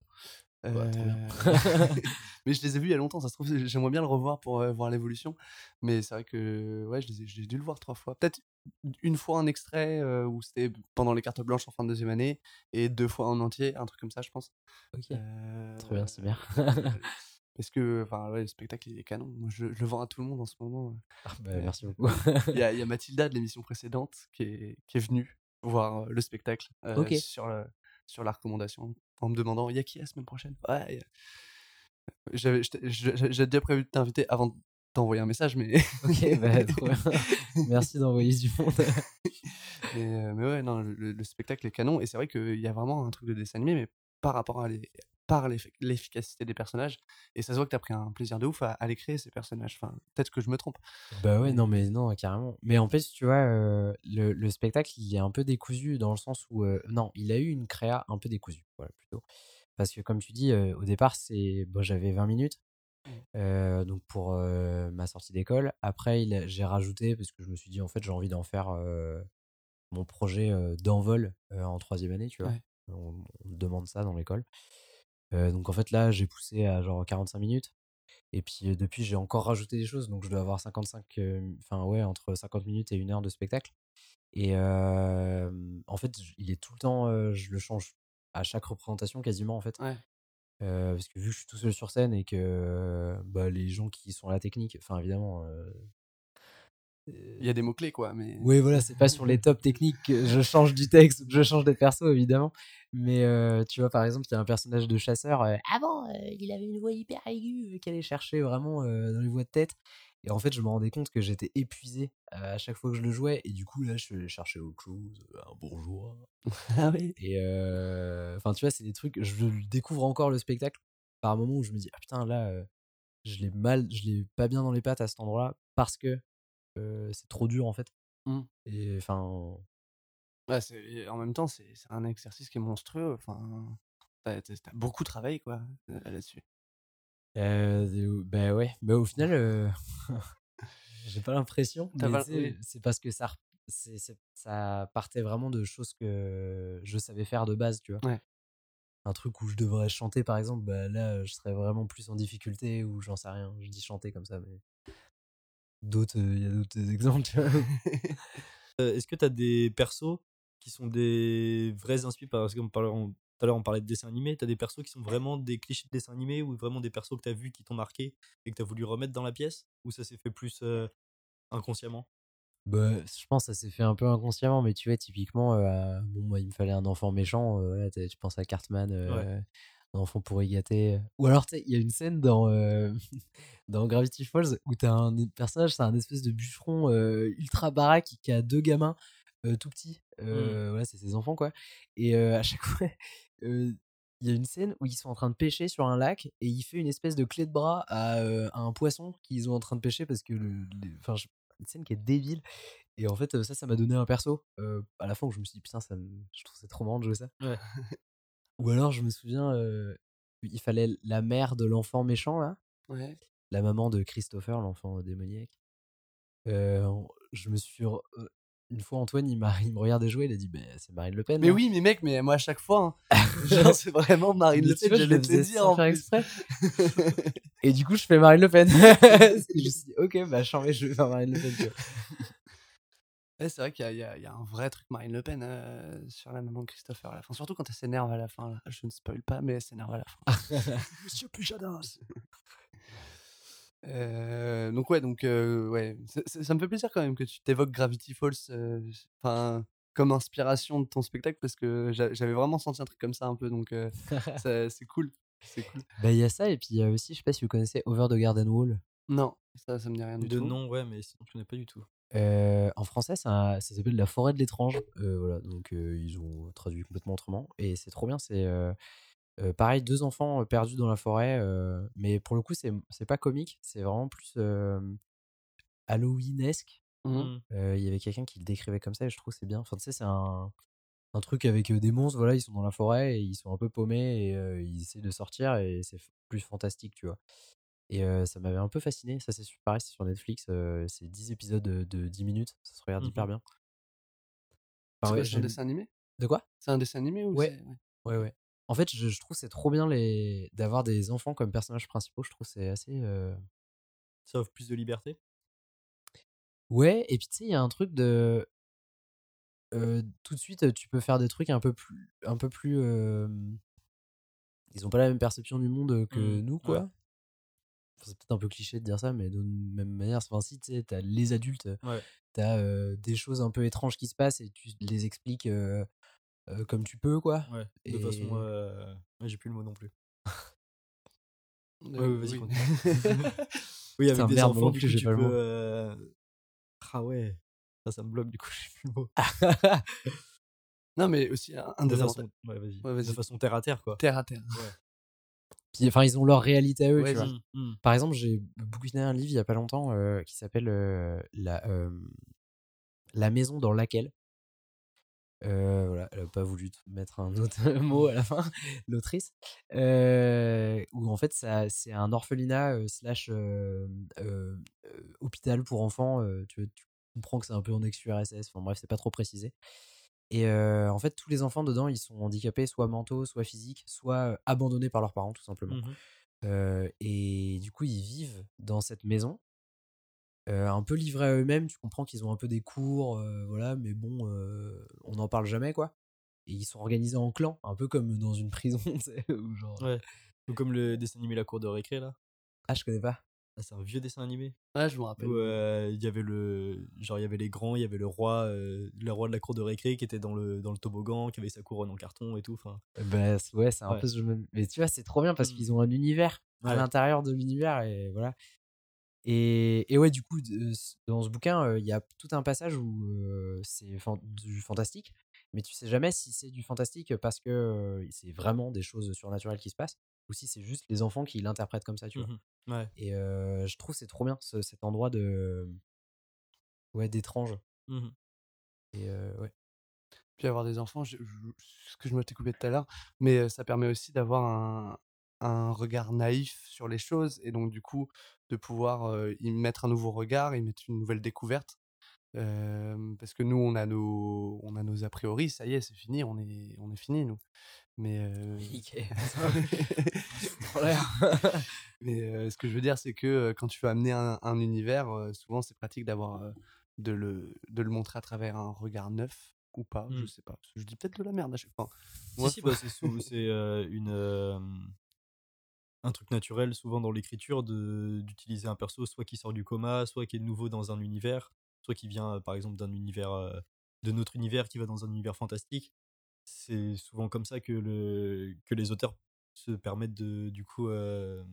Bah, trop bien. Euh, mais je les ai vus il y a longtemps, ça se trouve, j'aimerais bien le revoir pour euh, voir l'évolution. Mais c'est vrai que ouais, je les ai- j'ai dû le voir trois fois. Peut-être une fois un extrait euh, où c'était pendant les cartes blanches en fin de deuxième année, et deux fois en entier, un truc comme ça, je pense. Ok. Euh, Trop bien, c'est bien. Parce que enfin, ouais, le spectacle il est canon. Moi, je, je le vends à tout le monde en ce moment. Ah, bah, merci beaucoup. Il y, a, il y a Mathilda de l'émission précédente qui est, qui est venue voir euh, le spectacle euh, Ok. sur, le- sur la recommandation en me demandant il y a qui la semaine prochaine? Ouais, je- J'avais déjà prévu de t'inviter avant de t'envoyer un message, mais. ok, bah, trop bien. Merci d'envoyer du monde. mais, euh, mais ouais, non, le, le spectacle est canon. Et c'est vrai qu'il y a vraiment un truc de dessin animé, mais par rapport à les, par l'effi- l'efficacité des personnages. Et ça se voit que tu as pris un plaisir de ouf à, à les créer, ces personnages. Enfin, peut-être que je me trompe. Bah ouais, non, mais non, carrément. Mais en plus, tu vois, euh, le, le spectacle, il est un peu décousu dans le sens où. euh, non, il a eu une créa un peu décousue, voilà, plutôt. Parce que, comme tu dis, euh, au départ, c'est bon, j'avais 20 minutes. euh, donc pour ma sortie d'école. Après, j'ai rajouté parce que je me suis dit, en fait, j'ai envie d'en faire mon projet d'envol en troisième année, tu vois. Ouais. On, demande ça dans l'école. Euh, donc en fait, là, j'ai poussé à genre 45 minutes. Et puis euh, depuis, j'ai encore rajouté des choses. Donc je dois avoir 55, euh, enfin ouais, entre 50 minutes et une heure de spectacle. Et euh, en fait, il est tout le temps, je le change à chaque représentation quasiment en fait. Ouais. Parce que vu que je suis tout seul sur scène et que bah, les gens qui sont à la technique, enfin évidemment. Il y a des mots-clés, quoi. Mais... oui, voilà, c'est pas sur les top techniques que je change du texte ou que je change des persos, évidemment. Mais euh, tu vois, par exemple, il y a un personnage de chasseur. euh, avant, euh, il avait une voix hyper aiguë qu'il allait chercher vraiment dans les voix de tête. Et en fait, je me rendais compte que j'étais épuisé à chaque fois que je le jouais. Et du coup, là, je allé chercher autre chose, un bourgeois. Ah oui. Et enfin, tu vois, c'est des trucs. Je découvre encore le spectacle par un moment où je me dis, ah putain, là, je l'ai mal, je l'ai pas bien dans les pattes à cet endroit-là parce que euh, c'est trop dur en fait. Mmh. Et enfin, Ouais, en même temps, c'est un exercice qui est monstrueux. Enfin, t'as t'as beaucoup travaillé, quoi, euh, là-dessus. euh, de- bah ouais, mais au final, euh, j'ai pas l'impression. Oui. C'est parce que ça, ça partait vraiment de choses que je savais faire de base, tu vois. Ouais. Un truc où je devrais chanter, par exemple, bah là, je serais vraiment plus en difficulté ou j'en sais rien. Je dis chanter comme ça, mais d'autres, il y a d'autres exemples, tu vois. Euh, Est-ce que tu as des persos qui sont des vrais inspirés Parce que tout à l'heure, on parlait de dessins animés. Tu as des persos qui sont vraiment des clichés de dessins animés ou vraiment des persos que tu as vus qui t'ont marqué et que tu as voulu remettre dans la pièce Ou ça s'est fait plus euh, inconsciemment? Bah, je pense que ça s'est fait un peu inconsciemment, mais tu vois, typiquement, euh, bon, moi, il me fallait un enfant méchant. euh, tu penses à Cartman, euh, un enfant pourri gâté. Ou alors, il y a une scène dans, euh, dans Gravity Falls où t'as un personnage, c'est un espèce de bûcheron euh, ultra baraque qui a deux gamins euh, tout petits. Euh, Voilà, c'est ses enfants, quoi. Et à chaque fois, il y a une scène où ils sont en train de pêcher sur un lac et il fait une espèce de clé de bras à, à un poisson qu'ils sont en train de pêcher parce que le, je- une scène qui est débile. Et en fait, ça, ça m'a donné un perso. euh, à la fin où je me suis dit, putain, ça je trouve c'est trop marrant de jouer ça. Ouais. Ou alors, je me souviens, euh, il fallait la mère de l'enfant méchant, là. Ouais. La maman de Christopher, l'enfant démoniaque. Euh, on- je me suis. re- euh, Une fois, Antoine, il, m'a- il me regardait jouer, il a dit bah, C'est Marine Le Pen. Mais hein. oui, mais mec, mais moi à chaque fois, hein, genre c'est vraiment Marine Mais Le tu Pen, vois, j'allais le te le faisais dire sans en faire plus. exprès. Et du coup, je fais Marine Le Pen. Parce que je me suis dit Ok, bah, je vais faire Marine Le Pen. tu vois. Ouais, c'est vrai qu'il y, a- y y un vrai truc Marine Le Pen euh, sur la maman de Christopher à la fin. Surtout quand elle s'énerve à la fin. Là. Je ne spoil pas, mais elle s'énerve à la fin. Monsieur Pujadas Euh, donc ouais, donc euh, ouais, ça me fait plaisir quand même que tu t'évoques Gravity Falls, euh, enfin comme inspiration de ton spectacle parce que j'a- j'avais vraiment senti un truc comme ça un peu, donc euh, c'est cool, c'est cool. Bah, il y a ça, et puis il y a aussi, je sais pas si vous connaissez Over the Garden Wall. Non, ça, ça me dit rien du De tout. nom, ouais, mais sinon je connais pas du tout. Euh, en français, ça, ça s'appelle La forêt de l'étrange. Euh, voilà, donc euh, ils ont traduit complètement autrement. Et c'est trop bien. C'est euh, euh, pareil, deux enfants perdus dans la forêt. euh, mais pour le coup, c'est c'est pas comique. C'est vraiment plus euh, Halloweenesque. Mhm. Mm. Euh, Il y avait quelqu'un qui le décrivait comme ça et je trouve que c'est bien. Enfin, tu sais, c'est un, un truc avec des monstres. Voilà, ils sont dans la forêt et ils sont un peu paumés et euh, ils essaient de sortir et c'est plus fantastique, tu vois. Et euh, ça m'avait un peu fasciné. Ça, c'est pareil, c'est sur Netflix. euh, c'est 10 épisodes de, de 10 minutes. Ça se regarde hyper Mhm. bien. C'est Enfin, quoi, ouais, c'est un dessin animé? De quoi? C'est un dessin animé ou Ouais. ouais? Ouais. En fait, je, je trouve que c'est trop bien les... d'avoir des enfants comme personnages principaux. Je trouve que c'est assez. euh, Ça offre plus de liberté? Ouais, et puis tu sais, il y a un truc de. tout de suite, tu peux faire des trucs un peu plus. Un peu plus Ils ont pas la même perception du monde que Mm, nous, quoi. C'est peut-être un peu cliché de dire ça, mais de même manière, enfin, si tu sais, t'as les adultes, Ouais. t'as euh, des choses un peu étranges qui se passent et tu les expliques euh, euh, comme tu peux, quoi. Ouais, de Et- façon. euh, J'ai plus le mot non plus. Euh, Ouais, ouais, vas-y, oui. oui, avec des enfants, du plus, coup, j'ai tu peux. mot. euh, Ah ouais, ça, ça me bloque, du coup, j'ai plus le mot. Non, mais aussi un, un de des façon, ouais, de façon terre à terre, quoi. Terre à terre. Puis, enfin, ils ont leur réalité à eux, Ouais, tu vois. dis. Mm, mm. Par exemple, j'ai bouquiné un livre il y a pas longtemps euh, qui s'appelle euh, la, euh, la maison dans laquelle. Euh, voilà, elle a pas voulu mettre un autre mot à la fin, l'autrice. Où en fait, ça, c'est un orphelinat slash hôpital pour enfants. tu, tu comprends que c'est un peu en ex-URSS. Enfin bref, c'est pas trop précisé. Et euh, en fait, tous les enfants dedans, ils sont handicapés, soit mentaux, soit physiques, soit euh, abandonnés par leurs parents, tout simplement. Mhm. Euh, et du coup, ils vivent dans cette maison, euh, un peu livrés à eux-mêmes. Tu comprends qu'ils ont un peu des cours, voilà, mais bon, on n'en parle jamais, quoi. Et ils sont organisés en clans, un peu comme dans une prison, tu sais, où genre. Ouais. Ou comme le dessin animé La Cour de récré, là. Ah, je connais pas. Ah, c'est un vieux dessin animé? Ouais, je me rappelle. Où euh, il y avait le. Genre, il y avait les grands, il y avait le roi, euh, le roi de la cour de récré qui était dans le, dans le toboggan, qui avait sa couronne en carton et tout. Enfin, Bah, ouais, c'est un Ouais. peu ce même. Mais tu vois, c'est trop bien parce Mm. qu'ils ont un univers à l'intérieur de l'univers et voilà. Et, et ouais, du coup, dans ce bouquin, euh, il y a tout un passage où c'est fan- du fantastique, mais tu sais jamais si c'est du fantastique parce que c'est vraiment des choses surnaturelles qui se passent ou si c'est juste les enfants qui l'interprètent comme ça, tu vois. Ouais. Et euh, je trouve c'est trop bien ce- cet endroit de ouais d'étrange. Mhm. Et euh, ouais. Puis avoir des enfants, je- je- ce que je m'étais coupé tout à l'heure, mais ça permet aussi d'avoir un, un regard naïf sur les choses et donc du coup de pouvoir euh, y mettre un nouveau regard, y mettre une nouvelle découverte. Euh, parce que nous, on a nos, on a nos a priori, ça y est, c'est fini, on est, on est fini, nous. Mais, euh, mais euh, ce que je veux dire, c'est que euh, quand tu veux amener un, un univers, souvent c'est pratique d'avoir de, le, de le montrer à travers un regard neuf ou pas, je Mm. sais pas. Je dis peut-être de la merde à chaque fois. Si, Moi, si, bah, c'est sou- c'est, euh, une. euh, un truc naturel, souvent dans l'écriture, de- d'utiliser un perso soit qui sort du coma, soit qui est nouveau dans un univers, soit qui vient, par exemple, d'un univers. euh, de notre univers qui va dans un univers fantastique. C'est souvent comme ça que, le, que les auteurs se permettent de, du coup, euh,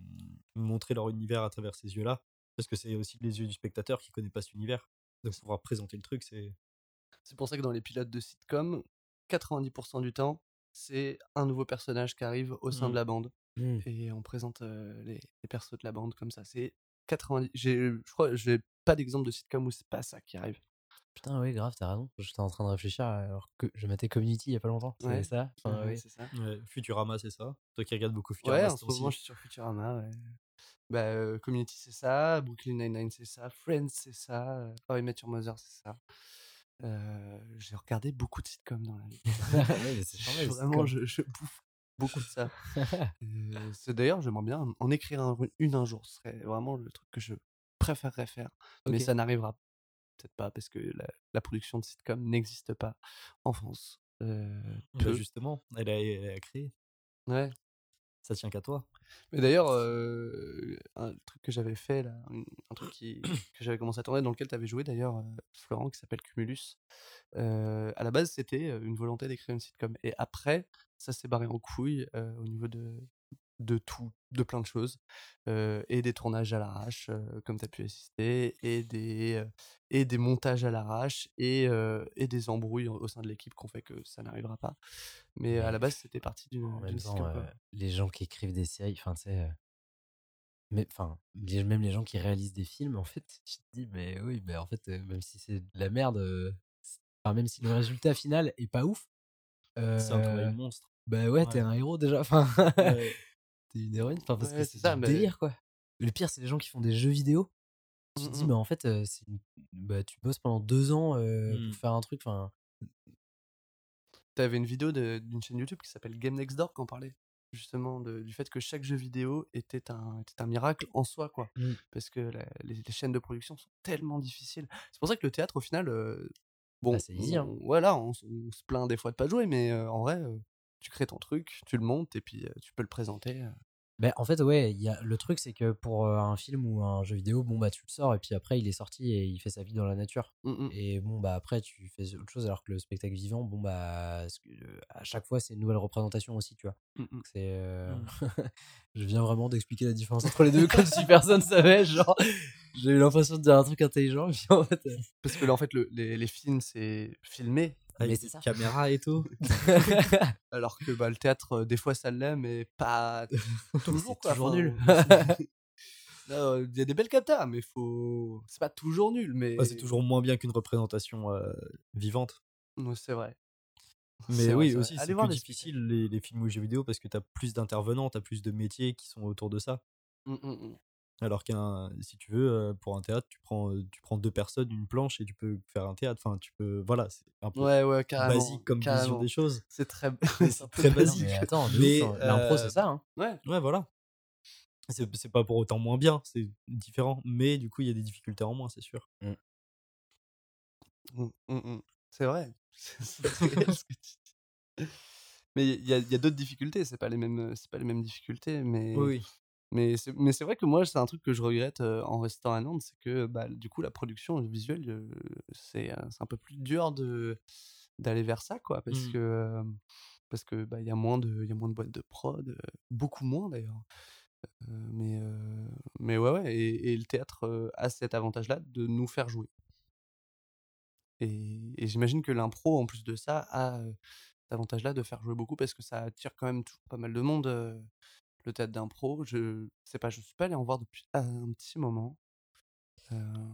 montrer leur univers à travers ces yeux-là. Parce que c'est aussi les yeux du spectateur qui connaît pas cet univers. Donc, pouvoir présenter le truc, c'est. C'est pour ça que dans les pilotes de sitcom, 90% du temps, c'est un nouveau personnage qui arrive au sein de la bande Mm. et on présente euh, les, les persos de la bande comme ça. C'est 90. j'ai- Je crois, j'ai pas d'exemple de sitcom où c'est pas ça qui arrive. Putain, oui, grave, t'as raison. J'étais en train de réfléchir alors que je mettais Community il y a pas longtemps. C'est Ouais. ça Enfin, Ouais, oui. c'est ça. Ouais, Futurama, c'est ça Toi qui regardes beaucoup Futurama, Ouais, en ce aussi. moment, je suis sur Futurama. Ouais. Bah, euh, Community, c'est ça. Brooklyn Nine-Nine, c'est ça. Friends, c'est ça. How I Met Your Mother, c'est ça. Euh, J'ai regardé beaucoup de sitcoms dans la vie. Ouais, mais vraiment, je, je bouffe beaucoup de ça. Euh, c'est d'ailleurs, j'aimerais bien en écrire un- une un jour. Ce serait vraiment le truc que je préférerais faire. Mais ça n'arrivera peut-être pas parce que la, la production de sitcom n'existe pas en France. Euh, Bah, justement, elle a, elle a créé. Ouais. Ça tient qu'à toi. Mais d'ailleurs, euh, un truc que j'avais fait, là, un, truc qui, que j'avais commencé à tourner, dans lequel tu avais joué d'ailleurs, euh, Florent, qui s'appelle Cumulus. à la base, c'était une volonté d'écrire une sitcom. Et après, ça s'est barré en couille au niveau de, de tout, de plein de choses. euh, et des tournages à l'arrache, euh, comme tu as pu assister, et des, euh, et des montages à l'arrache, et, et des embrouilles au sein de l'équipe qu'on fait que ça n'arrivera pas. Mais à la base, c'était parti d'une les gens qui écrivent des séries, enfin, tu sais. mais enfin, même les gens qui réalisent des films, en fait, tu te dis, mais oui, mais en fait, même si c'est de la merde, enfin, même si le résultat final est pas ouf, C'est un monstre. bah ouais, t'es un héros déjà. Enfin, Ouais. Une héroïne. Enfin, parce Ouais, que c'est ça, mais- délire, quoi. Le pire, c'est les gens qui font des jeux vidéo. Tu te Mm, dis, mm. mais en fait, euh, c'est une- bah, tu bosses pendant deux ans euh, Mm. pour faire un truc. Enfin, T'avais une vidéo de- d'une chaîne YouTube qui s'appelle Game Next Door qui en parlait justement de- du fait que chaque jeu vidéo était un, était un miracle en soi quoi Mm. parce que la- les, les chaînes de production sont tellement difficiles c'est pour ça que le théâtre au final euh, bon Bah, c'est easy, hein. on- voilà on, s- on se plaint des fois de pas jouer mais euh, en vrai euh, tu crées ton truc tu le montes et puis tu peux le présenter. Ben, en fait, ouais, y a, le truc, c'est que pour un film ou un jeu vidéo, bon, bah, tu le sors et puis après, il est sorti et il fait sa vie dans la nature. Mm, mm. Et bon, bah, après, tu fais autre chose alors que le spectacle vivant, bon, bah, à chaque fois, c'est une nouvelle représentation aussi, tu vois. Mm, mm. C'est. euh, Mm. Je viens vraiment d'expliquer la différence entre les deux comme si personne savait. Genre, j'ai eu l'impression de dire un truc intelligent. Et puis en fait, euh, parce que là en fait le- les, les films c'est filmé Avec des ça. caméras et tout. alors que bah, le théâtre euh, des fois ça l'est mais pas toujours quoi toujours Enfin, nul. là, Il y a des belles catas, mais faut. C'est pas toujours nul, mais. C'est toujours moins bien qu'une représentation euh, vivante. Ouais, c'est vrai. Mais oui, vrai. aussi, c'est plus difficile les, les films ou jeux vidéo parce que tu as plus d'intervenants, tu as plus de métiers qui sont autour de ça. Mm, mm, mm. Alors qu'un, si tu veux, pour un théâtre, tu prends, tu prends deux personnes, une planche et tu peux faire un théâtre. Enfin, tu peux, voilà, c'est un peu Ouais, ouais, carrément. basique comme vision des choses. C'est très, C'est c'est un peu très basique. mais attends, hein. l'impro, c'est ça. Hein. Ouais. Ouais, voilà. C'est c'est pas pour autant moins bien, c'est différent. Mais du coup, il y a des difficultés en moins, c'est sûr. Mm, mm, mm. C'est vrai. Mais il y a, il y a d'autres difficultés, c'est pas les mêmes, c'est pas les mêmes difficultés, mais Oui, mais c'est mais c'est vrai que moi c'est un truc que je regrette euh, en restant à Nantes, c'est que bah, du coup la production visuelle euh, c'est c'est un peu plus dur de d'aller vers ça quoi, parce Mm. que euh, parce que bah il y a moins de y a moins de boîtes de prod, beaucoup moins d'ailleurs. Mais mais ouais ouais et, et le théâtre a cet avantage là de nous faire jouer. Et, et j'imagine que l'impro, en plus de ça, a cet avantage-là de faire jouer beaucoup parce que ça attire quand même pas mal de monde, le théâtre d'impro. Je sais pas, je suis pas allé en voir depuis un petit moment. Euh,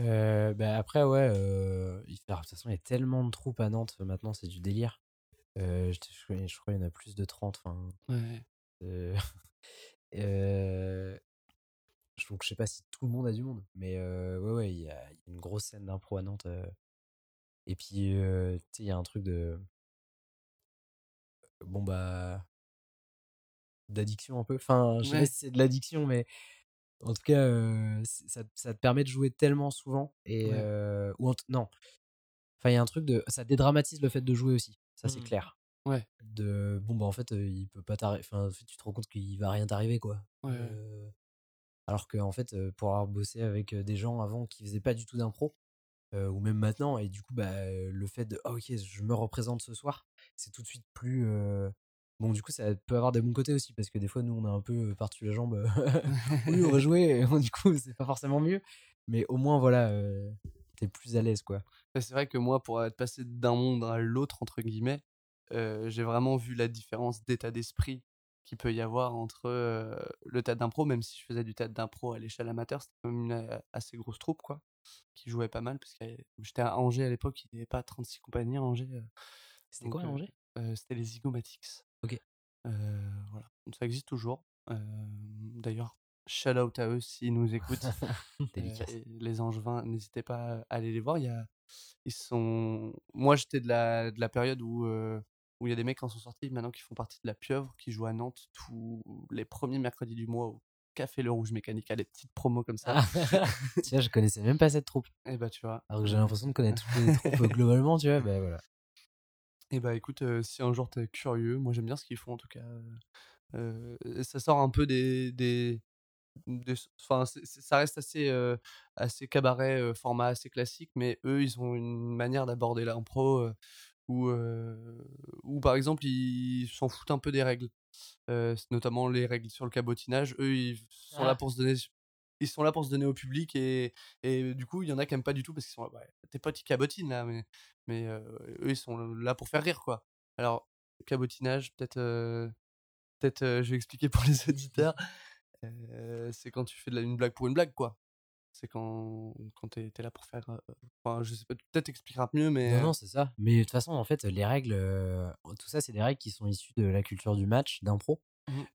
Euh, bah après, ouais, euh, il- alors, de toute façon, il y a tellement de troupes à Nantes maintenant, c'est du délire. Euh, je, je crois qu'il y en a plus de 30. Enfin, ouais. euh, je- donc, je sais pas si tout le monde a du monde, mais euh, ouais, ouais, il y a, il y a une grosse scène d'impro à Nantes. euh. et puis, euh, tu sais, il y a un truc de. Bon, bah. D'addiction un peu. Enfin, je sais Ouais. pas si c'est de l'addiction, mais en tout cas, euh, ça, ça te permet de jouer tellement souvent. Et, Ouais. euh, ou en non. Enfin, il y a un truc de. Ça dédramatise le fait de jouer aussi. Ça, c'est Mhm. clair. Ouais. De. Bon, bah, en fait, il peut pas t'arriver. Enfin, en fait, tu te rends compte qu'il va rien t'arriver, quoi. Ouais. Euh, alors que, en fait, pour avoir bossé avec des gens avant qui faisaient pas du tout d'impro, ou même maintenant, et du coup, bah, le fait de. Ah, ok, je me représente ce soir, c'est tout de suite plus. Bon, du coup, ça peut avoir des bons côtés aussi, parce que des fois, nous, on a un peu euh, par-dessus la jambe. euh, oui, on va jouer, et du coup, c'est pas forcément mieux. Mais au moins, voilà, euh, t'es plus à l'aise, quoi. C'est vrai que moi, pour être passé d'un monde à l'autre, entre guillemets, euh, j'ai vraiment vu la différence d'état d'esprit qu'il peut y avoir entre euh, le théâtre d'impro, même si je faisais du théâtre d'impro à l'échelle amateur, c'était quand même une assez grosse troupe, quoi. qui jouait pas mal, parce que j'étais à Angers à l'époque, il n'y avait pas 36 compagnies à Angers. C'était quoi, euh, Angers? C'était les Zygomatics. Ok. Euh, voilà. Donc, ça existe toujours. Euh, D'ailleurs, shout out à eux s'ils nous écoutent. Euh, Dédicace. et les Angevins, n'hésitez pas à aller les voir. Il y a, ils sont... Moi, j'étais de la, de la période où euh, où il y a des mecs qui en sont sortis maintenant qui font partie de la pieuvre, qui jouent à Nantes tous les premiers mercredis du mois au Café Le Rouge Mécanique, à des petites promos comme ça. Ah. tu vois, je connaissais même pas cette troupe. Et bah, tu vois. Alors que j'ai l'impression de connaître toutes les troupes euh, globalement, tu vois. Bah voilà. Et bah, écoute, euh, si un jour t'es curieux, moi j'aime bien ce qu'ils font en tout cas. euh, ça sort un peu des. des des- Enfin, ça reste assez, euh, assez cabaret, format assez classique, mais eux, ils ont une manière d'aborder l'impro où, où, par exemple, ils s'en foutent un peu des règles. Notamment les règles sur le cabotinage. Eux, ils sont Ah. là pour se donner. Ils sont là pour se donner au public et, et du coup, il y en a qui aiment pas du tout parce qu'ils sont là, ouais, tes potes ils cabotinent là, mais, mais euh, eux ils sont là pour faire rire quoi. Alors, cabotinage, peut-être, euh, peut-être euh, je vais expliquer pour les auditeurs. C'est quand tu fais de la, une blague pour une blague quoi. C'est quand, quand t'es es là pour faire. Enfin, je sais pas, peut-être expliquera mieux, mais. Non, non, c'est ça. Mais de toute façon, en fait, les règles, tout ça, c'est des règles qui sont issues de la culture du match, d'impro.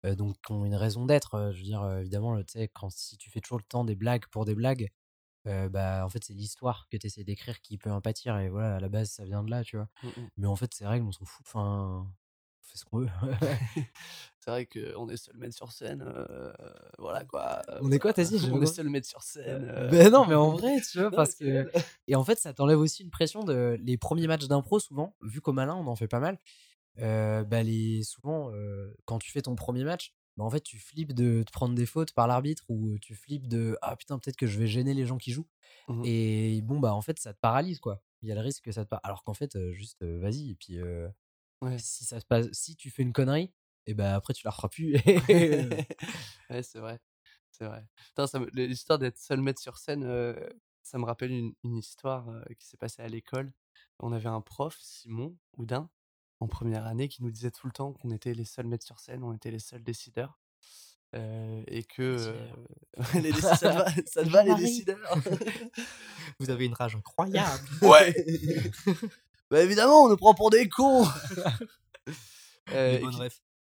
Euh, donc, qui ont une raison d'être. Je veux dire, évidemment, tu sais, quand si tu fais toujours le temps des blagues pour des blagues, euh, bah, en fait, c'est l'histoire que tu essaies d'écrire qui peut en pâtir. Et voilà, à la base, ça vient de là, tu vois. mm, mm. Mais en fait, ces règles, on s'en fout. Enfin, on fait ce qu'on veut. c'est vrai qu'on est seul maître sur scène. euh, voilà quoi. On est quoi, t'as dit On est seul maître sur scène. euh, Ben non, mais en vrai, tu vois, non, parce que. Et en fait, ça t'enlève aussi une pression de les premiers matchs d'impro, souvent, vu qu'au malin, on en fait pas mal. Euh, bah les, souvent, euh, quand tu fais ton premier match, bah en fait, tu flippes de te prendre des fautes par l'arbitre ou tu flippes de ah putain, peut-être que je vais gêner les gens qui jouent. Mhm. Et bon, bah en fait, ça te paralyse, quoi. Il y a le risque que ça te paralyse. Alors qu'en fait, juste vas-y. Et puis, euh, Ouais. si, ça se passe, si tu fais une connerie, et bah après, tu la referas plus. ouais, c'est vrai. C'est vrai. L'histoire d'être seul maître sur scène, ça me rappelle une, une histoire qui s'est passée à l'école. On avait un prof, Simon Houdin, en première année, qui nous disait tout le temps qu'on était les seuls maîtres sur scène, on était les seuls décideurs. euh, et que. euh, les déci- ça va, ça va, les décideurs? Vous avez une rage incroyable. Ouais Bah évidemment, on nous prend pour des cons Euh,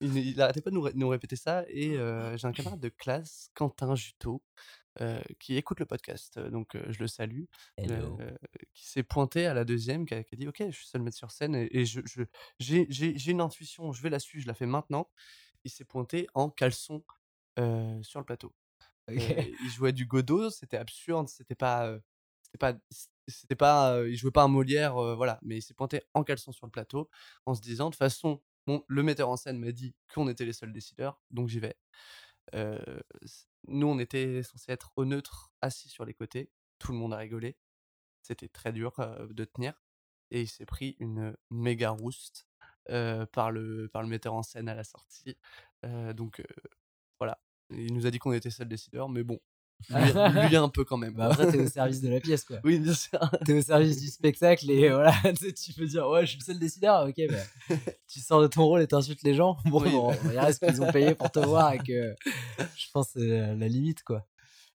il, il arrêtait pas de nous, nous répéter ça. Et euh, j'ai un camarade de classe, Quentin Juteau, euh, qui écoute le podcast, euh, donc euh, je le salue, qui s'est pointé à la deuxième, qui a, qui a dit Ok, je suis seul mettre sur scène et, et je, je- j'ai, une intuition, je vais la suivre, je la fais maintenant. Il s'est pointé en caleçon sur le plateau. Il jouait du Godot, c'était absurde, c'était pas. c'était pas, c'était pas, il jouait pas un Molière, voilà, mais il s'est pointé en caleçon sur le plateau en se disant de toute façon, bon, le metteur en scène m'a dit qu'on était les seuls décideurs, donc j'y vais. Nous, on était censé être au neutre, assis sur les côtés, tout le monde a rigolé, c'était très dur de tenir, et il s'est pris une méga rouste par, le, par le metteur en scène à la sortie. Donc voilà, il nous a dit qu'on était seuls décideurs, mais bon, lui, un peu quand même. Bah après, t'es au service de la pièce, quoi. Oui, bien sûr. T'es au service du spectacle et voilà, tu peux dire, ouais, je suis le seul décideur, ok, bah, tu sors de ton rôle et t'insultes les gens. Bon, Oui. bon, il reste qu'ils ont payé pour te voir et que je pense que c'est la limite, quoi.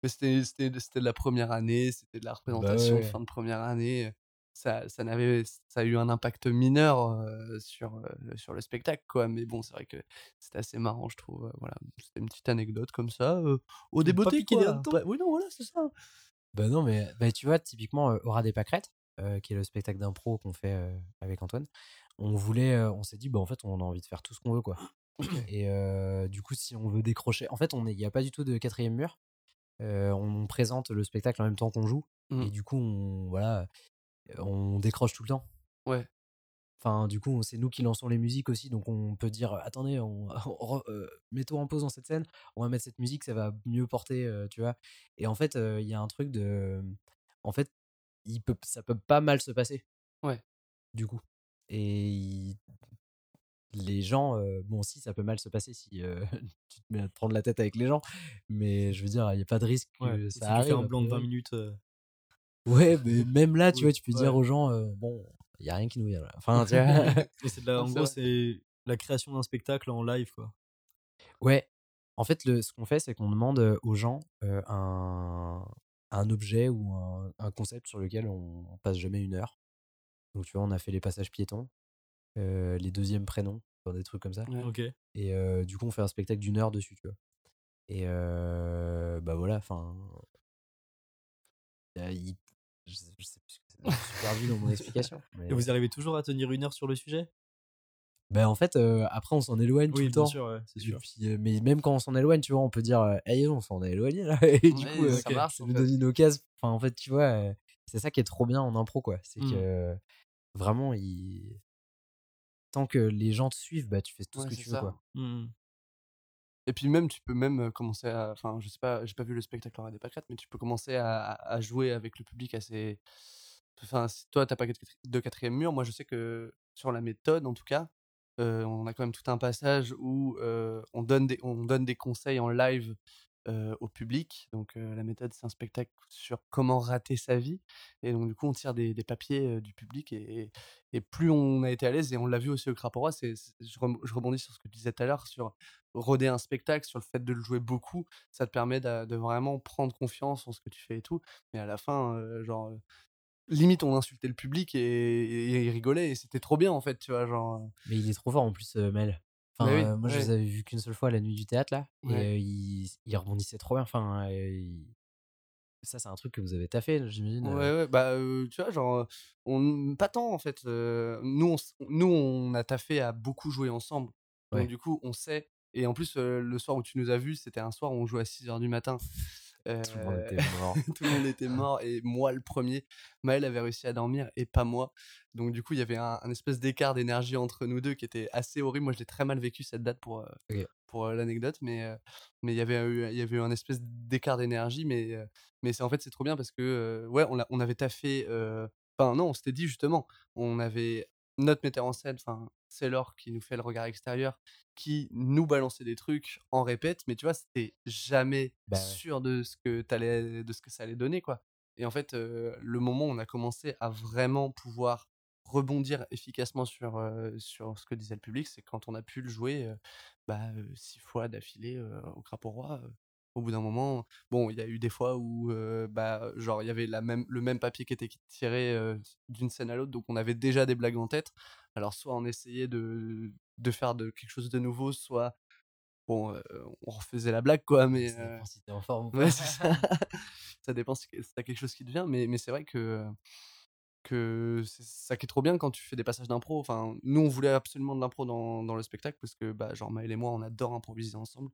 Mais c'était, de la première année, c'était de la représentation ouais. fin de première année. Ça, ça, n'avait, ça a eu un impact mineur euh, sur, euh, sur le spectacle, quoi. Mais bon, c'est vrai que c'était assez marrant, je trouve. voilà, c'était une petite anecdote comme ça, euh, au débeauté, quoi. hannetons. Pas- Oui, non, voilà, c'est ça. Bah non, mais bah, tu vois, typiquement, euh, Aura des pâquerettes, euh, qui est le spectacle d'impro qu'on fait euh, avec Antoine, on voulait, euh, on s'est dit, bah en fait, on a envie de faire tout ce qu'on veut, quoi. Et euh, du coup, si on veut décrocher, en fait, on est- il n'y a pas du tout de quatrième mur. Euh, on présente le spectacle en même temps qu'on joue. Et du coup, on, voilà, on décroche tout le temps. Ouais. Enfin, du coup, c'est nous qui lançons les musiques aussi, donc on peut dire attendez, on, euh, mets-toi en pause dans cette scène, on va mettre cette musique, ça va mieux porter, euh, tu vois. Et en fait, euh, il y a un truc de, en fait, il peut, ça peut pas mal se passer. Ouais. Du coup, et il- les gens, bon, si ça peut mal se passer si tu te mets à te prendre la tête avec les gens, mais je veux dire, il n'y a pas de risque Ouais, ça si arrive. tu fais un blanc de 20 priori. minutes. Ouais, mais même là, tu Oui, vois, tu peux dire aux gens, euh, bon, il y a rien qui nous vient là. Enfin, tu vois. de la- en gros, c'est la création d'un spectacle en live, quoi. Ouais. En fait, le, ce qu'on fait, c'est qu'on demande euh, aux gens euh, un, un objet ou un, un concept sur lequel on, on passe jamais une heure. Donc, tu vois, on a fait les passages piétons, euh, les deuxièmes prénoms, enfin, des trucs comme ça. Ouais. Ok. Et euh, du coup, on fait un spectacle d'une heure dessus, tu vois. Et euh, bah voilà, enfin. il- Je sais, je sais plus ce que c'est. Je suis perdu dans mon explication. mais- Et vous arrivez toujours à tenir une heure sur le sujet? Bah, en fait, euh, après, on s'en éloigne tout Oui, le bien temps. sûr, ouais, sûr. puis, euh, mais même quand on s'en éloigne, tu vois, on peut dire, euh, hey, on s'en est éloigné là. Et du Ouais, coup, euh, ça marche, ça en nous fait. donne une occasion. Enfin, en fait, tu vois, euh, c'est ça qui est trop bien en impro, quoi. C'est Mm. que vraiment, il... tant que les gens te suivent, bah, tu fais tout Ouais, ce que tu veux, ça. quoi. Mm. Et puis même, tu peux même euh, commencer à... Enfin, je sais pas, j'ai pas vu le spectacle Laura des Pâquerettes, mais tu peux commencer à, jouer avec le public assez... Enfin, toi, t'as pas de quatrième mur, moi, je sais que sur la méthode, en tout cas, euh, on a quand même tout un passage où euh, on, donne des, on donne des conseils en live au public. Donc, la méthode, c'est un spectacle sur comment rater sa vie. Et donc, du coup, on tire des, papiers du public. Et, et- plus on a été à l'aise, et on l'a vu aussi au c'est- je, rebondis sur ce que tu disais tout à l'heure, sur roder un spectacle, sur le fait de le jouer beaucoup, ça te permet de, vraiment prendre confiance en ce que tu fais et tout. Mais à la fin, genre, limite, on insultait le public et, et, il rigolait, et c'était trop bien en fait, tu vois. Genre, Mais il est trop fort en plus, Mel. Enfin, Bah oui, euh, moi, je ouais. les avais vus qu'une seule fois à la nuit du théâtre, là. Et euh, il, il rebondissait trop bien. Enfin, euh, il- ça, c'est un truc que vous avez taffé, j'imagine. Ouais, euh. ouais, bah, tu vois, genre, on, pas tant en fait. nous, on, nous, on a taffé à beaucoup jouer ensemble. Donc, Ouais. du coup, on sait. Et en plus, le soir où tu nous as vus, c'était un soir où on jouait à 6h du matin. Tout le monde Euh, était mort. tout le monde était mort et moi le premier. Maël avait réussi à dormir et pas moi. Donc du coup, il y avait un, un espèce d'écart d'énergie entre nous deux qui était assez horrible. Moi, je l'ai très mal vécu cette date pour, euh, pour euh, l'anecdote, mais mais il y avait eu, il y avait eu un espèce d'écart d'énergie, mais mais c'est en fait c'est trop bien parce que ouais, on, on avait taffé. Enfin non, on s'était dit justement, on avait notre metteur en scène, enfin c'est Laure qui nous fait le regard extérieur, qui nous balançait des trucs en répète, mais tu vois, c'était jamais Bah ouais. sûr de ce que t'allais, de ce que ça allait donner, quoi. Et en fait, euh, le moment où on a commencé à vraiment pouvoir rebondir efficacement sur, euh, sur ce que disait le public, c'est quand on a pu le jouer euh, bah, six fois d'affilée au crapaud roi. Au bout d'un moment, bon, il y a eu des fois où, euh, bah, genre, il y avait la même, le même papier qui était tiré euh, d'une scène à l'autre, donc on avait déjà des blagues en tête. Alors, soit on essayait de, de faire de quelque chose de nouveau, soit, bon, euh, on refaisait la blague, quoi, mais... Ça dépend si t'es en forme ou pas. Ouais, c'est ça. ça dépend si t'as quelque chose qui te vient, mais, mais c'est vrai que, que c'est ça qui est trop bien quand tu fais des passages d'impro. Enfin, nous, on voulait absolument de l'impro dans, dans le spectacle parce que, bah, genre, Maël et moi, on adore improviser ensemble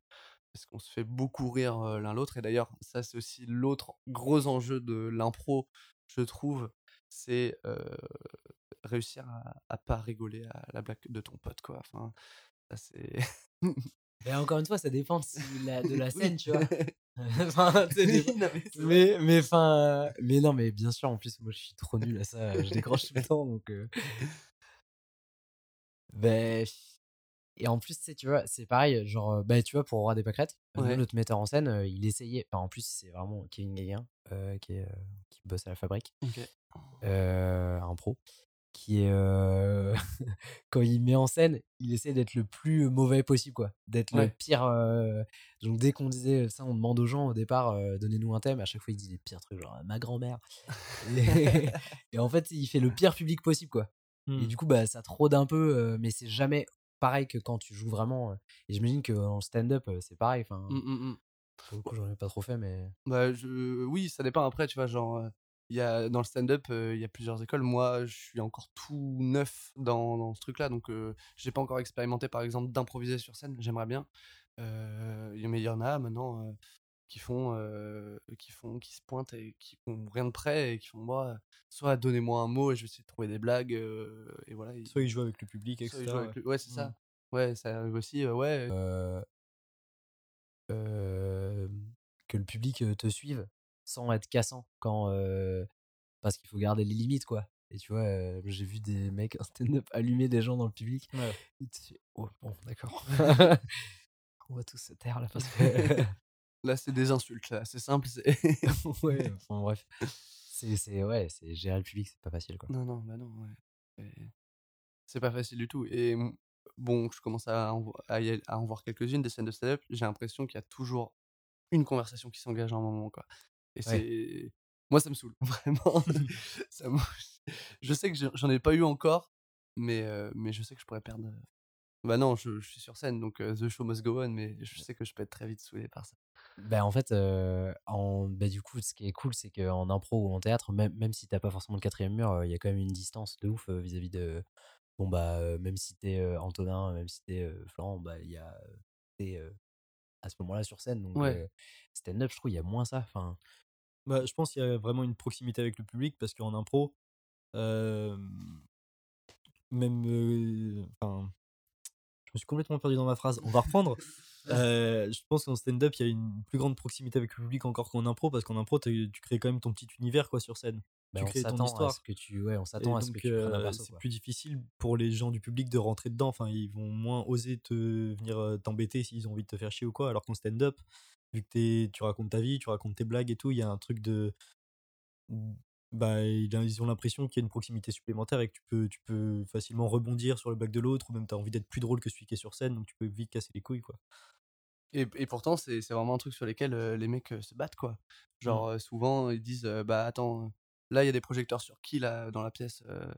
parce qu'on se fait beaucoup rire l'un l'autre. Et d'ailleurs, ça, c'est aussi l'autre gros enjeu de l'impro, je trouve, c'est euh, réussir à, à pas rigoler à la blague de ton pote, quoi. Enfin, ça, c'est. Mais encore une fois, ça dépend de, si la, de la Oui. scène, tu vois. Enfin, Oui, non, mais mais enfin mais non mais bien sûr en plus moi je suis trop nul à ça je décroche tout le temps donc euh... ben, et en plus tu vois c'est pareil genre euh, bah tu vois pour Roi des Pâquerettes euh, Ouais. notre metteur en scène euh, il essayait enfin, en plus c'est vraiment Kevin euh, qui est euh, qui bosse à la fabrique euh, un pro qui est euh, quand il met en scène il essaie d'être le plus mauvais possible quoi d'être le pire euh, donc dès qu'on disait ça on demande aux gens au départ euh, donnez-nous un thème à chaque fois il dit les pires trucs genre ma grand-mère et, et en fait il fait le pire public possible quoi et Hmm. du coup bah ça te rôde un peu euh, mais c'est jamais pareil que quand tu joues vraiment et j'imagine que en stand-up c'est pareil enfin Mm, mm, pour le coup j'en ai pas trop fait mais Bah, je... Oui, ça dépend après, tu vois, genre, il y a, dans le stand-up, euh, il y a plusieurs écoles. Moi, je suis encore tout neuf dans, dans ce truc-là, donc euh, j'ai pas encore expérimenté, par exemple, d'improviser sur scène, j'aimerais bien. Euh, mais il y en a maintenant qui font, euh, qui font, qui se pointent et qui font rien de près et qui font, moi, soit donnez-moi un mot et je vais essayer de trouver des blagues, euh, et voilà. ils- Soit il joue avec le public, etc. ils jouent ouais. le- Ouais, c'est ça. Ouais, ça arrive aussi, ouais. euh, que le public te suive sans être cassant quand parce qu'il faut garder les limites quoi et tu vois euh, j'ai vu des mecs en stand-up allumer des gens dans le public Ouais. et tu fais, oh bon d'accord on va tous se taire là parce que Là, c'est des insultes, là, c'est simple. c'est- ouais enfin bref c'est c'est ouais c'est gérer le public c'est pas facile quoi Non, non, bah non, ouais. C'est- pas facile du tout. Et bon, je commence à en, à y aller- à en voir quelques-unes des scènes de stand-up. J'ai l'impression qu'il y a toujours une conversation qui s'engage à un moment, quoi. Et c'est. Moi, ça me saoule, vraiment. Ça me- Je sais que j'en- ai pas eu encore, mais, euh, mais je sais que je pourrais perdre. Bah non, je, je suis sur scène, donc euh, The Show Must Go On, mais je sais que je peux être très vite saoulé par ça. Bah, en fait, euh, en, bah, du coup, ce qui est cool, c'est qu'en impro ou en théâtre, même, même si t'as pas forcément le quatrième mur, euh, il y a quand même une distance de ouf vis-à-vis de. Bon, bah, même si t'es Antonin, même si t'es Florent, bah, il y a. t'es à ce moment-là sur scène. Donc, Ouais. stand-up, je trouve, il y a moins ça. Enfin, Bah, je pense qu'il y a vraiment une proximité avec le public parce qu'en impro, même. Enfin. je me suis complètement perdu dans ma phrase. On va reprendre. Euh, je pense qu'en stand-up, il y a une plus grande proximité avec le public encore qu'en impro parce qu'en impro, tu crées quand même ton petit univers quoi, sur scène. bah, tu crées ton à histoire. ce que tu. Ouais, on s'attend à ce que euh, c'est plus difficile pour les gens du public de rentrer dedans. Enfin, ils vont moins oser te venir euh, t'embêter s'ils ont envie de te faire chier ou quoi. Alors qu'en stand-up, vu que tu racontes ta vie, tu racontes tes blagues et tout, il y a un truc de. Bah, ils ont l'impression qu'il y a une proximité supplémentaire et que tu peux, tu peux facilement rebondir sur le blague de l'autre ou même t'as envie d'être plus drôle que celui qui est sur scène, donc tu peux vite casser les couilles quoi. Et, et pourtant, c'est c'est vraiment un truc sur lequel euh, les mecs euh, se battent, quoi. Mmh. Genre, euh, souvent, ils disent euh, Bah attends, là, il y a des projecteurs sur qui, là, dans la pièce euh,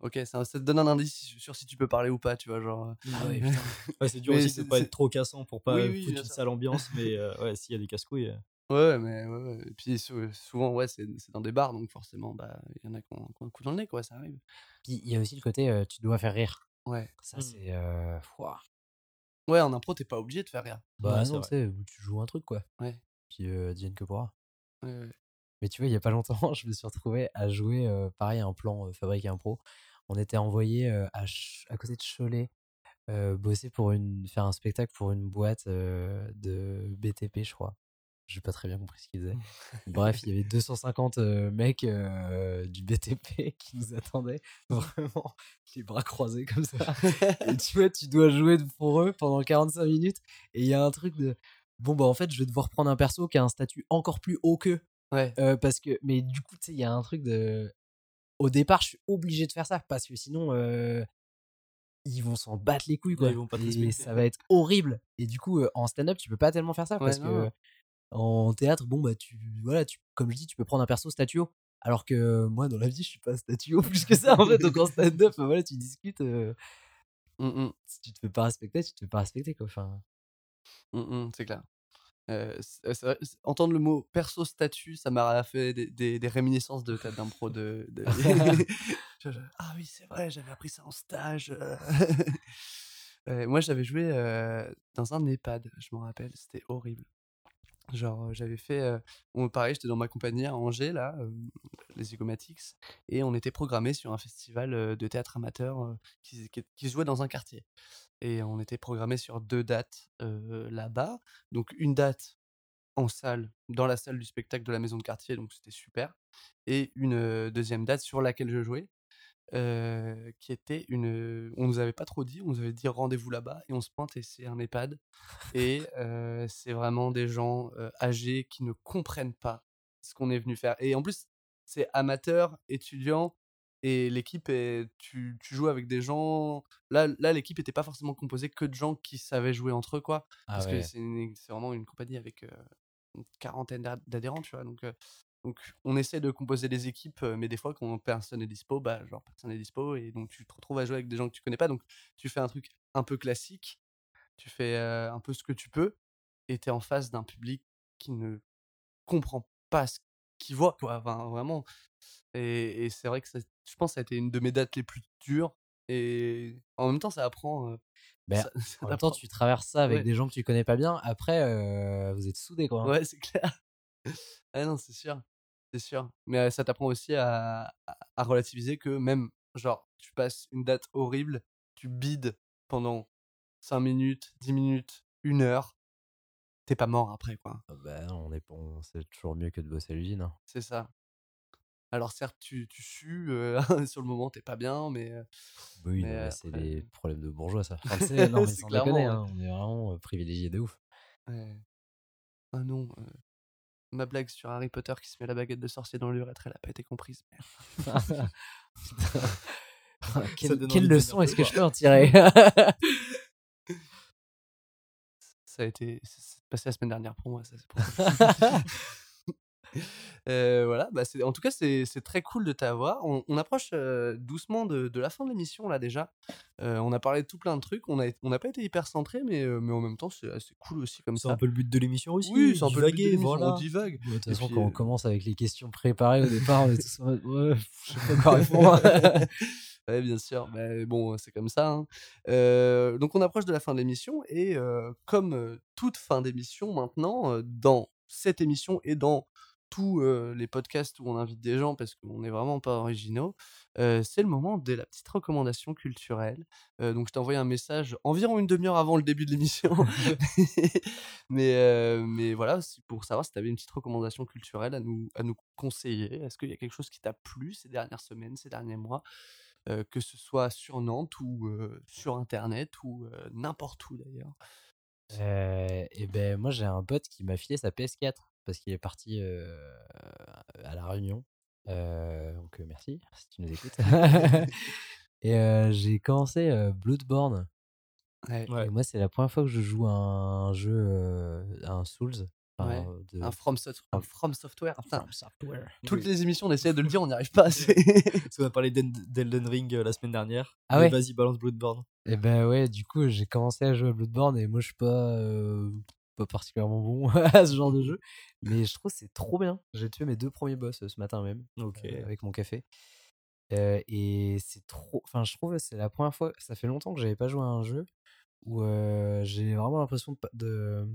Ok, ça, ça te donne un indice sur si tu peux parler ou pas, tu vois. Genre, euh. Ah ouais, c'est dur Mais aussi c'est- de pas être trop cassant pour pas Oui, oui, foutre une sale ambiance, mais euh, ouais, s'il y a des casse-couilles. Ouais, mais ouais, ouais. Et puis sou- souvent, ouais, c'est c'est dans des bars, donc forcément, bah, il y en a qui ont, qui ont un coup dans le nez, quoi, ça arrive. Puis il y a aussi le côté, euh, tu dois faire rire. Ouais. Ça, Mm. c'est. euh, ouah. Ouais, en impro, t'es pas obligé de faire rire. Bah Ouais, c'est non, vrai. tu sais, tu joues un truc, quoi. Ouais. Puis, euh, advienne que pourra. Ouais, ouais. Mais tu vois, il y a pas longtemps, je me suis retrouvé à jouer, euh, pareil, un plan euh, Fabrique Impro. On était envoyé euh, à, Ch- à côté de Cholet, euh, bosser pour une, faire un spectacle pour une boîte euh, de BTP, je crois. J'ai pas très bien compris ce qu'ils faisaient. Bref, il y avait 250 euh, mecs euh, du BTP qui nous attendaient, vraiment, les bras croisés comme ça. Et tu vois, tu dois jouer pour eux pendant 45 minutes. Et il y a un truc de. Bon, bah en fait, je vais devoir prendre un perso qui a un statut encore plus haut qu'eux. Ouais. Euh, parce que, mais du coup, tu sais, il y a un truc de. Au départ, je suis obligé de faire ça parce que sinon, ils vont s'en battre les couilles, quoi. ils vont pas et ça va être horrible. Et du coup, en stand-up, tu peux pas tellement faire ça Ouais, parce non, que. En théâtre, bon, bah, tu, voilà, tu, comme je dis, tu peux prendre un perso statut haut. Alors que moi, dans la vie, je suis pas statut haut plus que ça, en fait. Donc en stand-up, voilà, tu discutes. euh, Mm, mm, si tu te fais pas respecter, tu te fais pas respecter, quoi. Enfin, mm, mm, c'est clair. Euh, vrai, c'est- entendre le mot perso statut, ça m'a fait des, des, des réminiscences de tête d'impro de, ah oui c'est vrai j'avais appris ça en stage euh. Euh, moi j'avais joué euh, dans un EHPAD je m'en rappelle c'était horrible genre j'avais fait euh, on, pareil j'étais dans ma compagnie à Angers là les Zygomatics et on était programmé sur un festival de théâtre amateur qui, qui, qui jouait dans un quartier et on était programmé sur deux dates là-bas donc une date en salle, dans la salle du spectacle de la maison de quartier, donc c'était super. Et une deuxième date sur laquelle je jouais, euh, qui était une. On nous avait pas trop dit, on nous avait dit rendez-vous là-bas, et on se pointe et c'est un EHPAD. Et euh, c'est vraiment des gens euh, âgés qui ne comprennent pas ce qu'on est venu faire. Et en plus, c'est amateur, étudiant, et l'équipe, est, tu, tu joues avec des gens. Là, là l'équipe n'était pas forcément composée que de gens qui savaient jouer entre eux, quoi. ah Parce ouais. que c'est une- vraiment une compagnie avec une quarantaine d'ad- d'adhérents, tu vois. Donc, donc, on essaie de composer des équipes, euh, mais des fois, quand personne n'est dispo, bah, genre, personne n'est dispo, et donc tu te retrouves à jouer avec des gens que tu connais pas. Donc, tu fais un truc un peu classique, tu fais euh, un peu ce que tu peux, et tu es en face d'un public qui ne comprend pas ce qu'il voit, quoi. Enfin, vraiment. Et, et c'est vrai que ça- je pense que ça a été une de mes dates les plus dures, et en même temps, ça apprend. euh, Ben, ça- ça En même temps, tu traverses ça avec Ouais. des gens que tu connais pas bien. Après, euh, vous êtes soudés, quoi. hein. Ouais, c'est clair. ah non, c'est sûr. C'est sûr. Mais ça t'apprend aussi à, à, relativiser que même, genre, tu passes une date horrible, tu bides pendant 5 minutes, 10 minutes, une heure, t'es pas mort après, quoi. Non, on est, on- c'est toujours mieux que de bosser l'usine. hein. C'est ça. Alors certes, tu, tu sues, euh, sur le moment, t'es pas bien, mais... Oui, Mais c'est après- des problèmes de bourgeois, ça. Enfin, sais, non, mais C'est clairement, déconner, hein, on est vraiment privilégiés de ouf. ouais. Ah non, euh, ma blague sur Harry Potter qui se met la baguette de sorcier dans l'urètre, elle a pas été comprise. quelle leçon est-ce que je peux en tirer Ça a été... Passé la semaine dernière pour moi, ça, pour voilà, bah en tout cas, c'est, très cool de t'avoir. On, on approche euh, doucement de, de la fin de l'émission, là, déjà. Euh, on a parlé de tout plein de trucs. On n'a on pas été hyper centré, mais, euh, mais en même temps, c'est assez cool aussi comme C'est un peu le but de l'émission aussi. Oui, c'est un peu le but de voilà. on divague. De toute façon, puis, quand on euh, commence avec les questions préparées au départ, on est tous en mode ouais, je sais pas quoi répondre. Ouais, bien sûr. Mais bon, c'est comme ça. hein. Euh, donc, on approche de la fin de l'émission. Et euh, comme euh, toute fin d'émission maintenant, euh, dans cette émission et dans tous euh, les podcasts où on invite des gens, parce qu'on n'est vraiment pas originaux, euh, c'est le moment de la petite recommandation culturelle. Euh, donc, je t'ai envoyé un message environ une demi-heure avant le début de l'émission. mais, mais voilà, c'est pour savoir si tu avais une petite recommandation culturelle à nous, à nous conseiller. Est-ce qu'il y a quelque chose qui t'a plu ces dernières semaines, ces derniers mois que ce soit sur Nantes ou sur Internet ou n'importe où d'ailleurs? Et ben moi j'ai un pote qui m'a filé sa PS4 parce qu'il est parti euh, à la Réunion. Euh, donc merci si tu nous écoutes. et euh, j'ai commencé euh, Bloodborne. Ouais. Ouais. Et moi c'est la première fois que je joue à un jeu, euh, à un Souls. enfin, Ouais. de- Un From, Soft- un From Software. Putain, From Software. toutes les émissions, on essaie de le dire, on n'y arrive pas assez. Parce qu'on a parlé d'Elden Ring euh, la semaine dernière. Ah ouais? Vas-y, balance Bloodborne. Et ben ouais, du coup, j'ai commencé à jouer à Bloodborne et moi, je suis pas, euh, pas particulièrement bon à ce genre de jeu. Mais je trouve c'est trop bien. J'ai tué mes deux premiers boss euh, ce matin même Ok. euh, avec mon café. Euh, et c'est trop. Enfin, je trouve c'est la première fois. Ça fait longtemps que j'avais pas joué à un jeu où euh, j'ai vraiment l'impression de.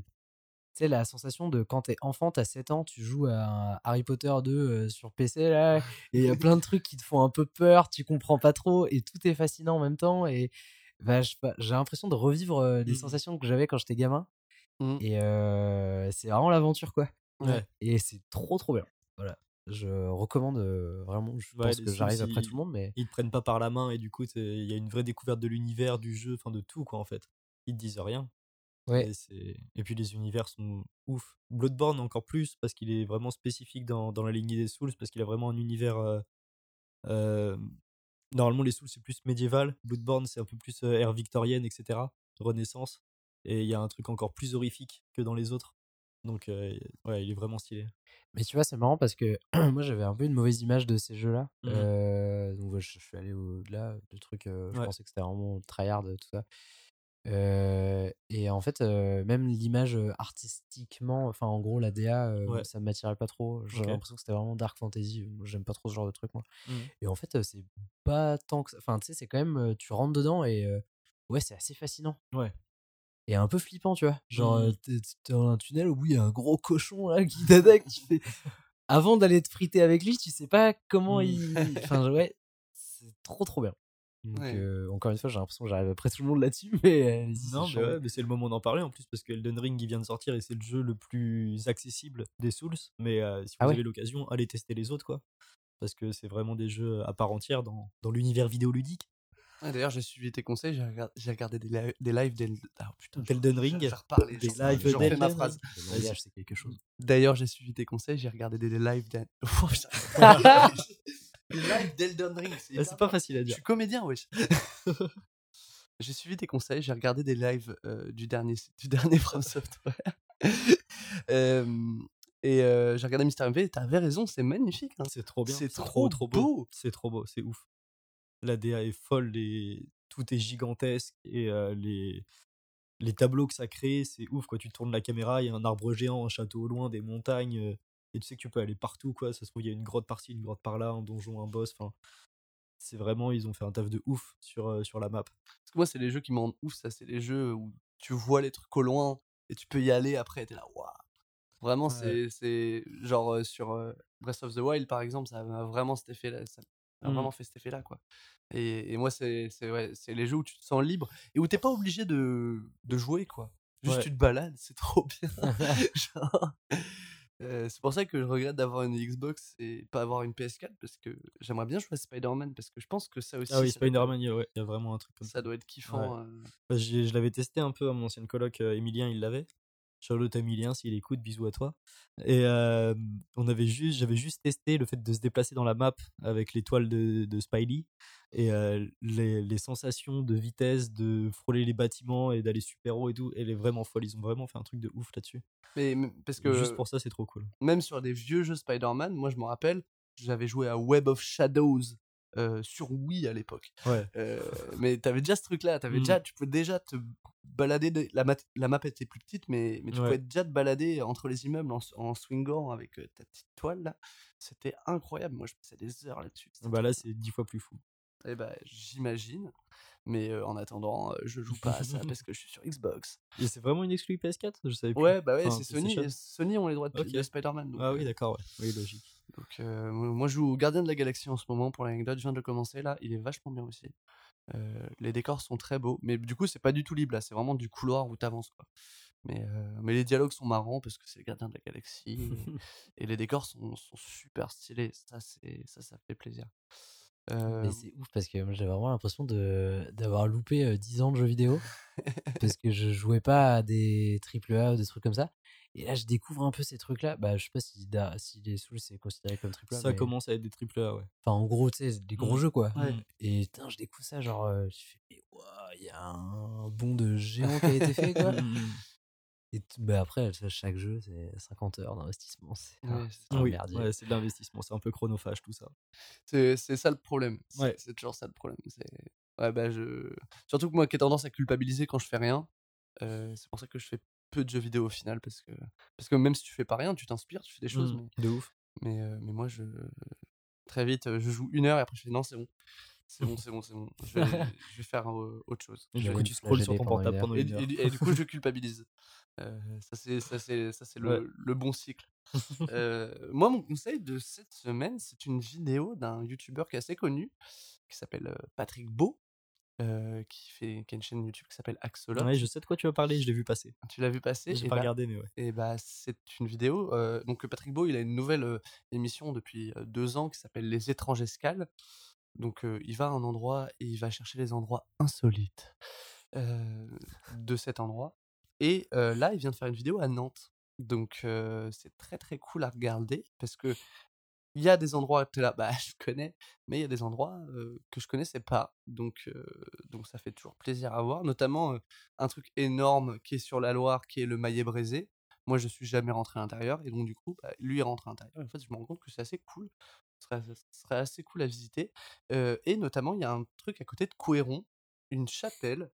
tu sais, la sensation de quand t'es enfant, t'as 7 ans, tu joues à un Harry Potter 2 euh, sur PC là, et il y a plein de trucs qui te font un peu peur, tu comprends pas trop, et tout est fascinant en même temps. Et bah, pas, j'ai l'impression de revivre les Mhm. sensations que j'avais quand j'étais gamin. Mhm. Et c'est vraiment l'aventure, quoi. Ouais. Et c'est trop trop bien. Voilà. Je recommande vraiment. Je Ouais, pense que j'arrive après ils- tout le monde, mais Ils te prennent pas par la main et du coup, il y a une vraie découverte de l'univers, du jeu, enfin de tout, quoi, en fait. Ils te disent rien. ouais. Et, puis les univers sont ouf. Bloodborne encore plus parce qu'il est vraiment spécifique dans, dans la lignée des Souls, parce qu'il a vraiment un univers. euh, euh, normalement, les Souls c'est plus médiéval. Bloodborne c'est un peu plus ère victorienne, etc. Renaissance. Et il y a un truc encore plus horrifique que dans les autres. Donc, euh, ouais, il est vraiment stylé. Mais tu vois, c'est marrant parce que moi j'avais un peu une mauvaise image de ces jeux-là. Mhm. Euh, donc ouais, je, je suis allé au-delà de trucs. euh, je Ouais. pensais que c'était vraiment tryhard, tout ça. Et en fait, même l'image artistiquement, enfin en gros, la DA, Ouais. ça m'attirait pas trop. J'avais l'impression que c'était vraiment dark fantasy. J'aime pas trop ce genre de truc, moi. Mhm. Et en fait, c'est pas tant que ça. Enfin, tu sais, c'est quand même. Tu rentres dedans et ouais, c'est assez fascinant. Ouais. Et un peu flippant, tu vois. Genre, Mhm. t'es dans un tunnel, au bout, il y a un gros cochon là qui t'attaque. tu fais. Avant d'aller te friter avec lui, tu sais pas comment Mhm. il. Enfin, ouais, c'est trop trop bien. Donc, Ouais. euh, encore une fois, j'ai l'impression que j'arrive après tout le monde là-dessus, mais. euh, Non, mais ouais, mais c'est le moment d'en parler en plus parce que Elden Ring il vient de sortir et c'est le jeu le plus accessible des Souls. Mais euh, si vous Ah ouais? avez l'occasion, allez tester les autres quoi. Parce que c'est vraiment des jeux à part entière dans, dans l'univers vidéoludique. Ouais, D'ailleurs, j'ai suivi tes conseils, j'ai regardé, j'ai regardé des, li- des lives d'El- ah, putain, je- D'Elden je- Ring, J'ai reparlé, des lives fais ma d'Elden phrase. Le langage, c'est quelque chose. D'ailleurs, j'ai suivi tes conseils, j'ai regardé des, des lives d'El- Oh, lives d'Elden Ring, c'est Ah, pas facile à Je dire. suis comédien, wesh. j'ai suivi tes conseils, j'ai regardé des lives euh, du dernier, du dernier From Software. Euh, et euh, j'ai regardé Mister MV, et t'avais raison, c'est magnifique. hein. C'est trop bien. C'est trop, trop trop beau. beau. C'est trop beau, c'est ouf. La DA est folle, tout est gigantesque et euh, les les tableaux que ça crée, c'est ouf quoi. Tu tournes la caméra, il y a un arbre géant, un château au loin, des montagnes euh, et tu sais que tu peux aller partout quoi. Ça se trouve il y a une grotte par-ci, une grotte par-là, un donjon, un boss. Enfin, c'est vraiment ils ont fait un taf de ouf sur euh, sur la map. Parce que moi, c'est les jeux qui me rendent ouf, ça, c'est les jeux où tu vois les trucs au loin et tu peux y aller après, t'es là, waouh. Vraiment, Ouais. c'est, genre sur Breath of the Wild, par exemple, ça m'a vraiment cet effet-là, ça m'a Mhm. vraiment fait cet effet-là, quoi. Et, et moi, c'est, ouais, les jeux où tu te sens libre et où t'es pas obligé de, de jouer, quoi. Juste Ouais. tu te balades, c'est trop bien. Euh, c'est pour ça que je regrette d'avoir une Xbox et pas avoir une PS4 parce que j'aimerais bien jouer à Spider-Man parce que je pense que ça aussi. Ah oui, Spider-Man, il y a- ouais, il y a vraiment un truc comme ça. Ça doit être kiffant. euh. Bah, je l'avais testé un peu mon ancienne coloc, euh, Emilien, il l'avait. Charlotte Emilien, s'il écoute, bisous à toi. Et euh, on avait juste, j'avais juste testé le fait de se déplacer dans la map avec l'étoile de, de Spiley et euh, les, les sensations de vitesse, de frôler les bâtiments et d'aller super haut et tout. Elle est vraiment folle. Ils ont vraiment fait un truc de ouf là-dessus. Mais m- parce que Juste pour ça, c'est trop cool. même sur des vieux jeux Spider-Man, moi je me rappelle, j'avais joué à Web of Shadows euh, sur Wii à l'époque. Ouais. Euh, mais t'avais déjà ce truc-là, t'avais Mm. déjà, tu pouvais déjà te balader. de- la, mat- la map était plus petite, mais, mais tu Ouais. pouvais déjà te balader entre les immeubles en, en swingant avec euh, ta petite toile là. C'était incroyable. Moi je passais des heures là-dessus. c'était Bah là, c'est dix fois plus fou. Eh ben, j'imagine. Mais euh, en attendant, euh, je joue pas à ça parce que je suis sur Xbox. Et c'est vraiment une exclu PS4 Je savais plus. Ouais, bah ouais, Enfin, c'est Sony? Et Sony ont les droits de, Ok. de Spider-Man. donc, Ah oui, euh, d'accord, ouais. Oui, logique. Donc, euh, moi je joue au Gardien de la Galaxie en ce moment pour l'anecdote. Je viens de le commencer là. Il est vachement bien aussi. Euh, les décors sont très beaux. Mais du coup, c'est pas du tout libre là. C'est vraiment du couloir où t'avances quoi. Mais, euh, mais les dialogues sont marrants parce que c'est le Gardien de la Galaxie. et, et les décors sont, sont super stylés. Ça, c'est ça, ça fait plaisir. Euh, Mais c'est ouf parce que moi j'avais vraiment l'impression de d'avoir loupé euh, 10 ans de jeux vidéo parce que je jouais pas à des AAA ou des trucs comme ça. Et là je découvre un peu ces trucs là. Bah je sais pas si, Da- si les Souls c'est considéré comme AAA. Ça mais- commence à être des triple A, ouais. Enfin en gros tu sais des gros Mm. jeux quoi. Ouais. Et putain je découvre ça genre euh, je fais mais il y a un bond de géant qui a été fait quoi. Et bah après chaque jeu c'est 50 heures d'investissement. C'est un- Ouais, un Oui, merdier. ouais, c'est de l'investissement, c'est un peu chronophage tout ça. C'est c'est ça le problème. C'est Ouais. c'est toujours ça le problème. C'est ouais, bah, je... Surtout que moi qui ai tendance à culpabiliser quand je fais rien, euh, c'est pour ça que je fais peu de jeux vidéo au final. Parce que, parce que même si tu fais pas rien, tu t'inspires, tu fais des choses. Mm, Mais, De ouf. mais, euh, mais moi, je... très vite, je joue une heure et après je fais non, c'est bon. C'est bon, c'est bon, c'est bon. Je vais, je vais faire euh, autre chose. Et du coup, tu scrolles sur ton portable pendant une heure. et du- et du coup, je culpabilise. Euh, ça, c'est ça, c'est ça, c'est le, Ouais. le bon cycle. Euh, moi, mon conseil de cette semaine, c'est une vidéo d'un youtubeur qui est assez connu, qui s'appelle Patrick Beau, euh, qui, fait, qui a une chaîne YouTube qui s'appelle Axolot. Ouais, je sais de quoi tu vas parler, je l'ai vu passer. Tu l'as vu passer? J'ai pas bah, regardé, mais ouais. et bah, c'est une vidéo. euh, donc, Patrick Beau, il a une nouvelle euh, émission depuis euh, deux ans qui s'appelle Les étranges escales. Donc, il va à un endroit et il va chercher les endroits insolites de cet endroit. Et là, il vient de faire une vidéo à Nantes. Donc, c'est très très cool à regarder parce que il y a des endroits que là, bah, je connais, mais il y a des endroits que je connaissais pas. Donc, ça fait toujours plaisir à voir. Notamment un truc énorme qui est sur la Loire, qui est le Maillet Brézé. Moi, je suis jamais rentré à l'intérieur. Et donc, du coup, bah, lui est rentré à l'intérieur. En fait, je me rends compte que c'est assez cool. Ce serait, assez cool à visiter. Euh, et notamment, il y a un truc à côté de Couéron, une chapelle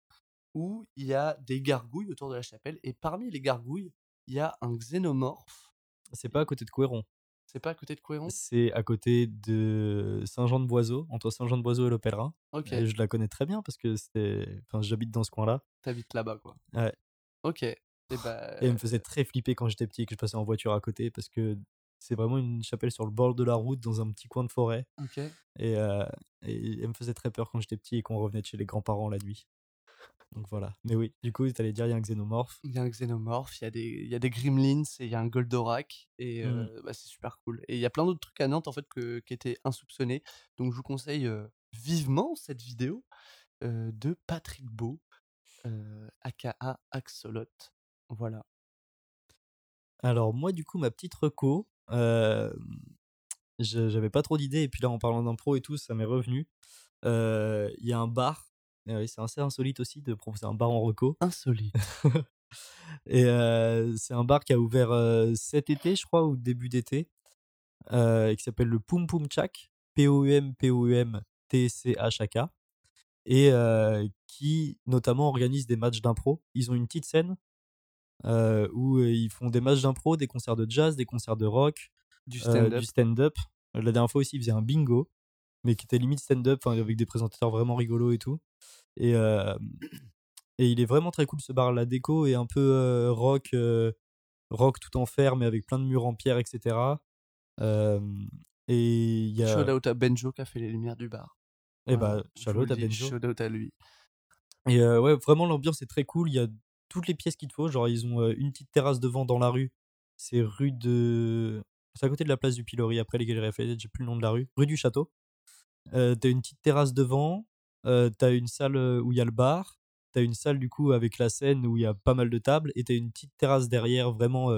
où il y a des gargouilles autour de la chapelle. Et parmi les gargouilles, il y a un xénomorphe. C'est pas à côté de Couéron, C'est pas à côté de Couéron? C'est à côté de Saint-Jean-de-Boiseau, entre Saint-Jean-de-Boiseau et le Pèlerin. Ok, Et je la connais très bien parce que c'était. Enfin, j'habite dans ce coin-là. t'habites là-bas, quoi. Ouais. Ok. Et bah, Et elle me faisait très flipper quand j'étais petit et que je passais en voiture à côté parce que c'est vraiment une chapelle sur le bord de la route dans un petit coin de forêt. Et, euh, et elle me faisait très peur quand j'étais petit et qu'on revenait de chez les grands-parents la nuit. Donc voilà. Mais oui, du coup, t'allais dire, il y a un xénomorphe. Il y a un xénomorphe, il y a des, il y a des gremlins et il y a un goldorak. Et Mm. euh, bah, c'est super cool. Et il y a plein d'autres trucs à Nantes en fait que, qui étaient insoupçonnés. Donc je vous conseille euh, vivement cette vidéo de Patrick Beau, aka Axolot. Voilà. Alors moi, du coup, ma petite reco, j'avais pas trop d'idées et puis là, en parlant d'impro et tout, ça m'est revenu. Il y a un bar, c'est assez insolite aussi de proposer un bar en reco. Insolite. Et c'est un bar qui a ouvert cet été, je crois, ou début d'été, et qui s'appelle le Poum Poum Chak, P-O-U-M, P-O-U-M, T-C-H-A-K, et euh, qui notamment organise des matchs d'impro. Ils ont une petite scène euh, où euh, ils font des matchs d'impro, des concerts de jazz, des concerts de rock, Du euh, stand-up. du stand-up. La dernière fois aussi, ils faisaient un bingo, mais qui était limite stand-up, avec des présentateurs vraiment rigolos et tout. Et, et il est vraiment très cool ce bar. La déco est un peu rock, rock tout en fer, mais avec plein de murs en pierre, etc. Euh, et il y a. Shout out à Benjo qui a fait les lumières du bar. Et Voilà, bah, shout out à Benjo. Shout out à lui. Et euh, ouais, vraiment, l'ambiance est très cool. Il y a toutes les pièces qu'il te faut. Genre, ils ont une petite terrasse devant dans la rue. C'est rue de. C'est à côté de la place du Pilori, après les Galeries Lafayette, j'ai plus le nom de la rue. Rue du Château. T'as une petite terrasse devant. T'as une salle où il y a le bar. t'as une salle du coup avec la scène où il y a pas mal de tables et t'as une petite terrasse derrière, vraiment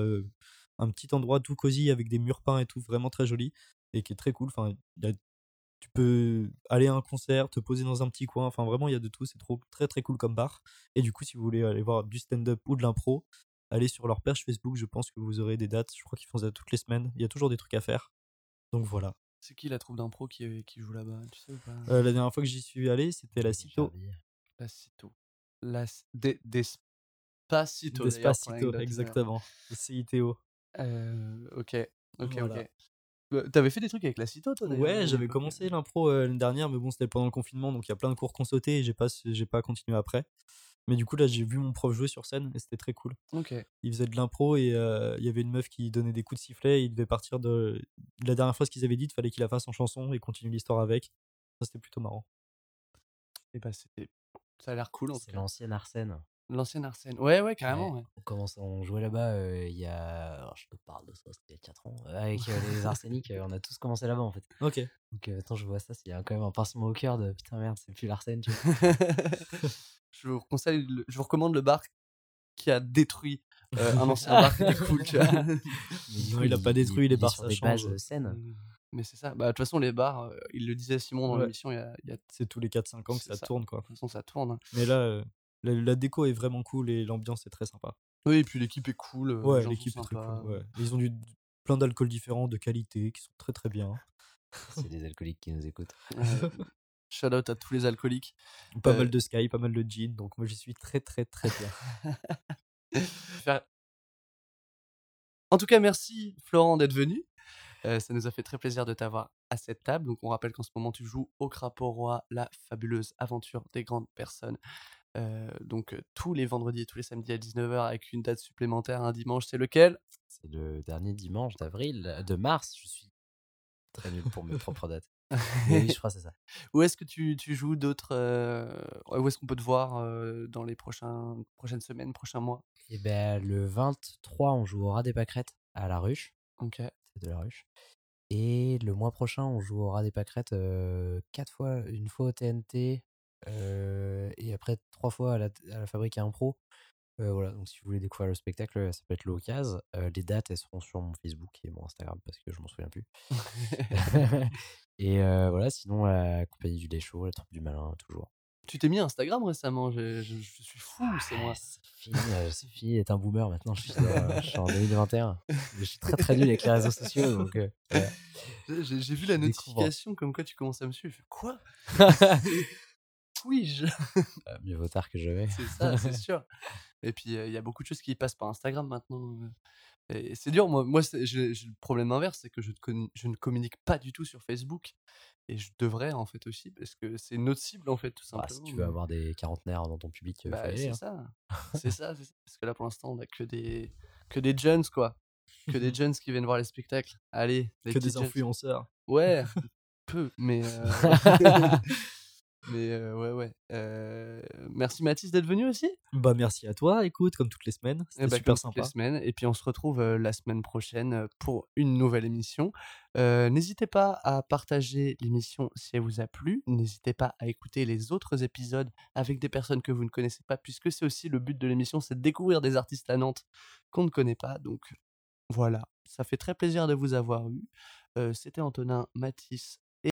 un petit endroit tout cosy avec des murs peints et tout, vraiment très joli et qui est très cool. Enfin, il y a- tu peux aller à un concert, te poser dans un petit coin. Enfin, vraiment, il y a de tout. C'est trop très très cool comme bar. Et du coup, si vous voulez aller voir du stand-up ou de l'impro, allez sur leur page Facebook. Je pense que vous aurez des dates. Je crois qu'ils font ça toutes les semaines. Il y a toujours des trucs à faire. Donc voilà. C'est qui la troupe d'impro qui, qui joue là-bas Tu sais ou pas? Euh, la dernière fois que j'y suis allé, c'était la Cito. La Cito. La des Despacito. pour Despacito, l'anecdote. exactement. CITO. Euh, ok, ok, Voilà. ok. Euh, T'avais fait des trucs avec la Cito, toi Ouais, j'avais commencé l'impro euh, l'année dernière, mais bon, c'était pendant le confinement, donc il y a plein de cours qu'on sautait et j'ai pas, j'ai pas continué après. Mais du coup, là, j'ai vu mon prof jouer sur scène et c'était très cool. Ok. Il faisait de l'impro et euh, il y avait une meuf qui donnait des coups de sifflet et il devait partir de la dernière phrase qu'ils avaient dite, fallait qu'il la fasse en chanson et continue l'histoire avec. Ça, c'était plutôt marrant. Et bah, c'était. Ça a l'air cool en tout C'est l'ancienne Arsène. L'ancienne Arsène. Ouais, ouais, carrément. Ouais, ouais. On, commence, on jouait là-bas euh, il y a. alors, je te parle de ça, c'était il y a 4 ans. euh, Avec euh, les Arséniques, euh, on a tous commencé là-bas en fait. Ok. Donc, attends, je vois ça, il y a quand même un pincement au cœur de putain merde, c'est plus l'Arsène, tu vois. je, vous conseille le- je vous recommande le bar qui a détruit un ancien bar qui était cool, tu vois. Mais du Non, coup, il a pas détruit les est bars, sur ça des change. saines. Mais c'est ça. Bah, de toute façon, les bars, il le disait Simon dans Ouais. l'émission, il y a, il de C'est tous les 4-5 ans que ça, ça. tourne, quoi. toute façon, ça tourne. hein. Mais là, la, la déco est vraiment cool et l'ambiance est très sympa. Oui, et puis l'équipe est cool. euh, Ouais, l'équipe est très cool. ouais. Ils ont du, plein d'alcools différents, de qualité, qui sont très très bien. C'est des alcooliques qui nous écoutent. Shout out à tous les alcooliques. Pas Euh, mal de Sky, pas mal de Gin, donc moi j'y suis très très très bien. En tout cas, merci Florent d'être venu. Euh, ça nous a fait très plaisir de t'avoir à cette table. Donc, on rappelle qu'en ce moment, tu joues au Crapaud Roi, la fabuleuse aventure des grandes personnes. Euh, donc, euh, tous les vendredis et tous les samedis à 19h avec une date supplémentaire un dimanche. C'est lequel? C'est le dernier dimanche d'avril, euh, de mars. Je suis très nul pour mes propres dates. Mais oui, je crois c'est ça. Où est-ce que tu, tu joues d'autres euh, Où est-ce qu'on peut te voir euh, dans les prochains, prochaines semaines, prochains mois? Et ben le 23, on joue au Rat des Pâquerettes à la ruche. Ok. C'est de la ruche. Et le mois prochain, on joue au Rat des Pâquerettes euh, quatre fois, une fois au TNT et après trois fois à la, à la Fabrique à Impro. Euh, voilà, donc si vous voulez découvrir le spectacle, ça peut être l'occasion. Euh, les dates, elles seront sur mon Facebook et mon Instagram parce que je m'en souviens plus. et euh, voilà, sinon la compagnie du lait chaud, la troupe du malin, toujours. tu t'es mis Instagram récemment. Je, je- je suis fou, c'est moi. Sophie, euh, est un boomer maintenant, je suis, je suis en 2021. Mais je suis très très nul avec les réseaux sociaux, donc. J'ai j'ai vu la notification comme quoi tu commences à me suivre. Quoi? Oui, je... Euh, mieux vaut tard que jamais. c'est ça, c'est sûr. Et puis, euh, il y a beaucoup de choses qui passent par Instagram maintenant. Et c'est dur, moi, moi j'ai le problème inverse, c'est que je, ne con- je ne communique pas du tout sur Facebook. Et je devrais en fait aussi, parce que c'est notre cible en fait, tout Bah, simplement. si tu veux avoir des quarantenaires dans ton public, Bah, c'est hein. ça. C'est ça, c'est ça. Parce que là, pour l'instant, on a que des, que des jeunes, quoi. Que des jeunes qui viennent voir les spectacles. Allez, les que des jeunes. influenceurs. Ouais, peu, mais. euh, mais euh, ouais, ouais. Euh, merci Mathis d'être venu aussi. Bah merci à toi, écoute, comme toutes les semaines. Eh C'était bah, super comme toutes sympa. les semaines. Et puis on se retrouve euh, la semaine prochaine pour une nouvelle émission. N'hésitez pas à partager l'émission si elle vous a plu. N'hésitez pas à écouter les autres épisodes avec des personnes que vous ne connaissez pas, puisque c'est aussi le but de l'émission, c'est de découvrir des artistes à Nantes qu'on ne connaît pas. Donc voilà, ça fait très plaisir de vous avoir eu. C'était Antonin, Mathis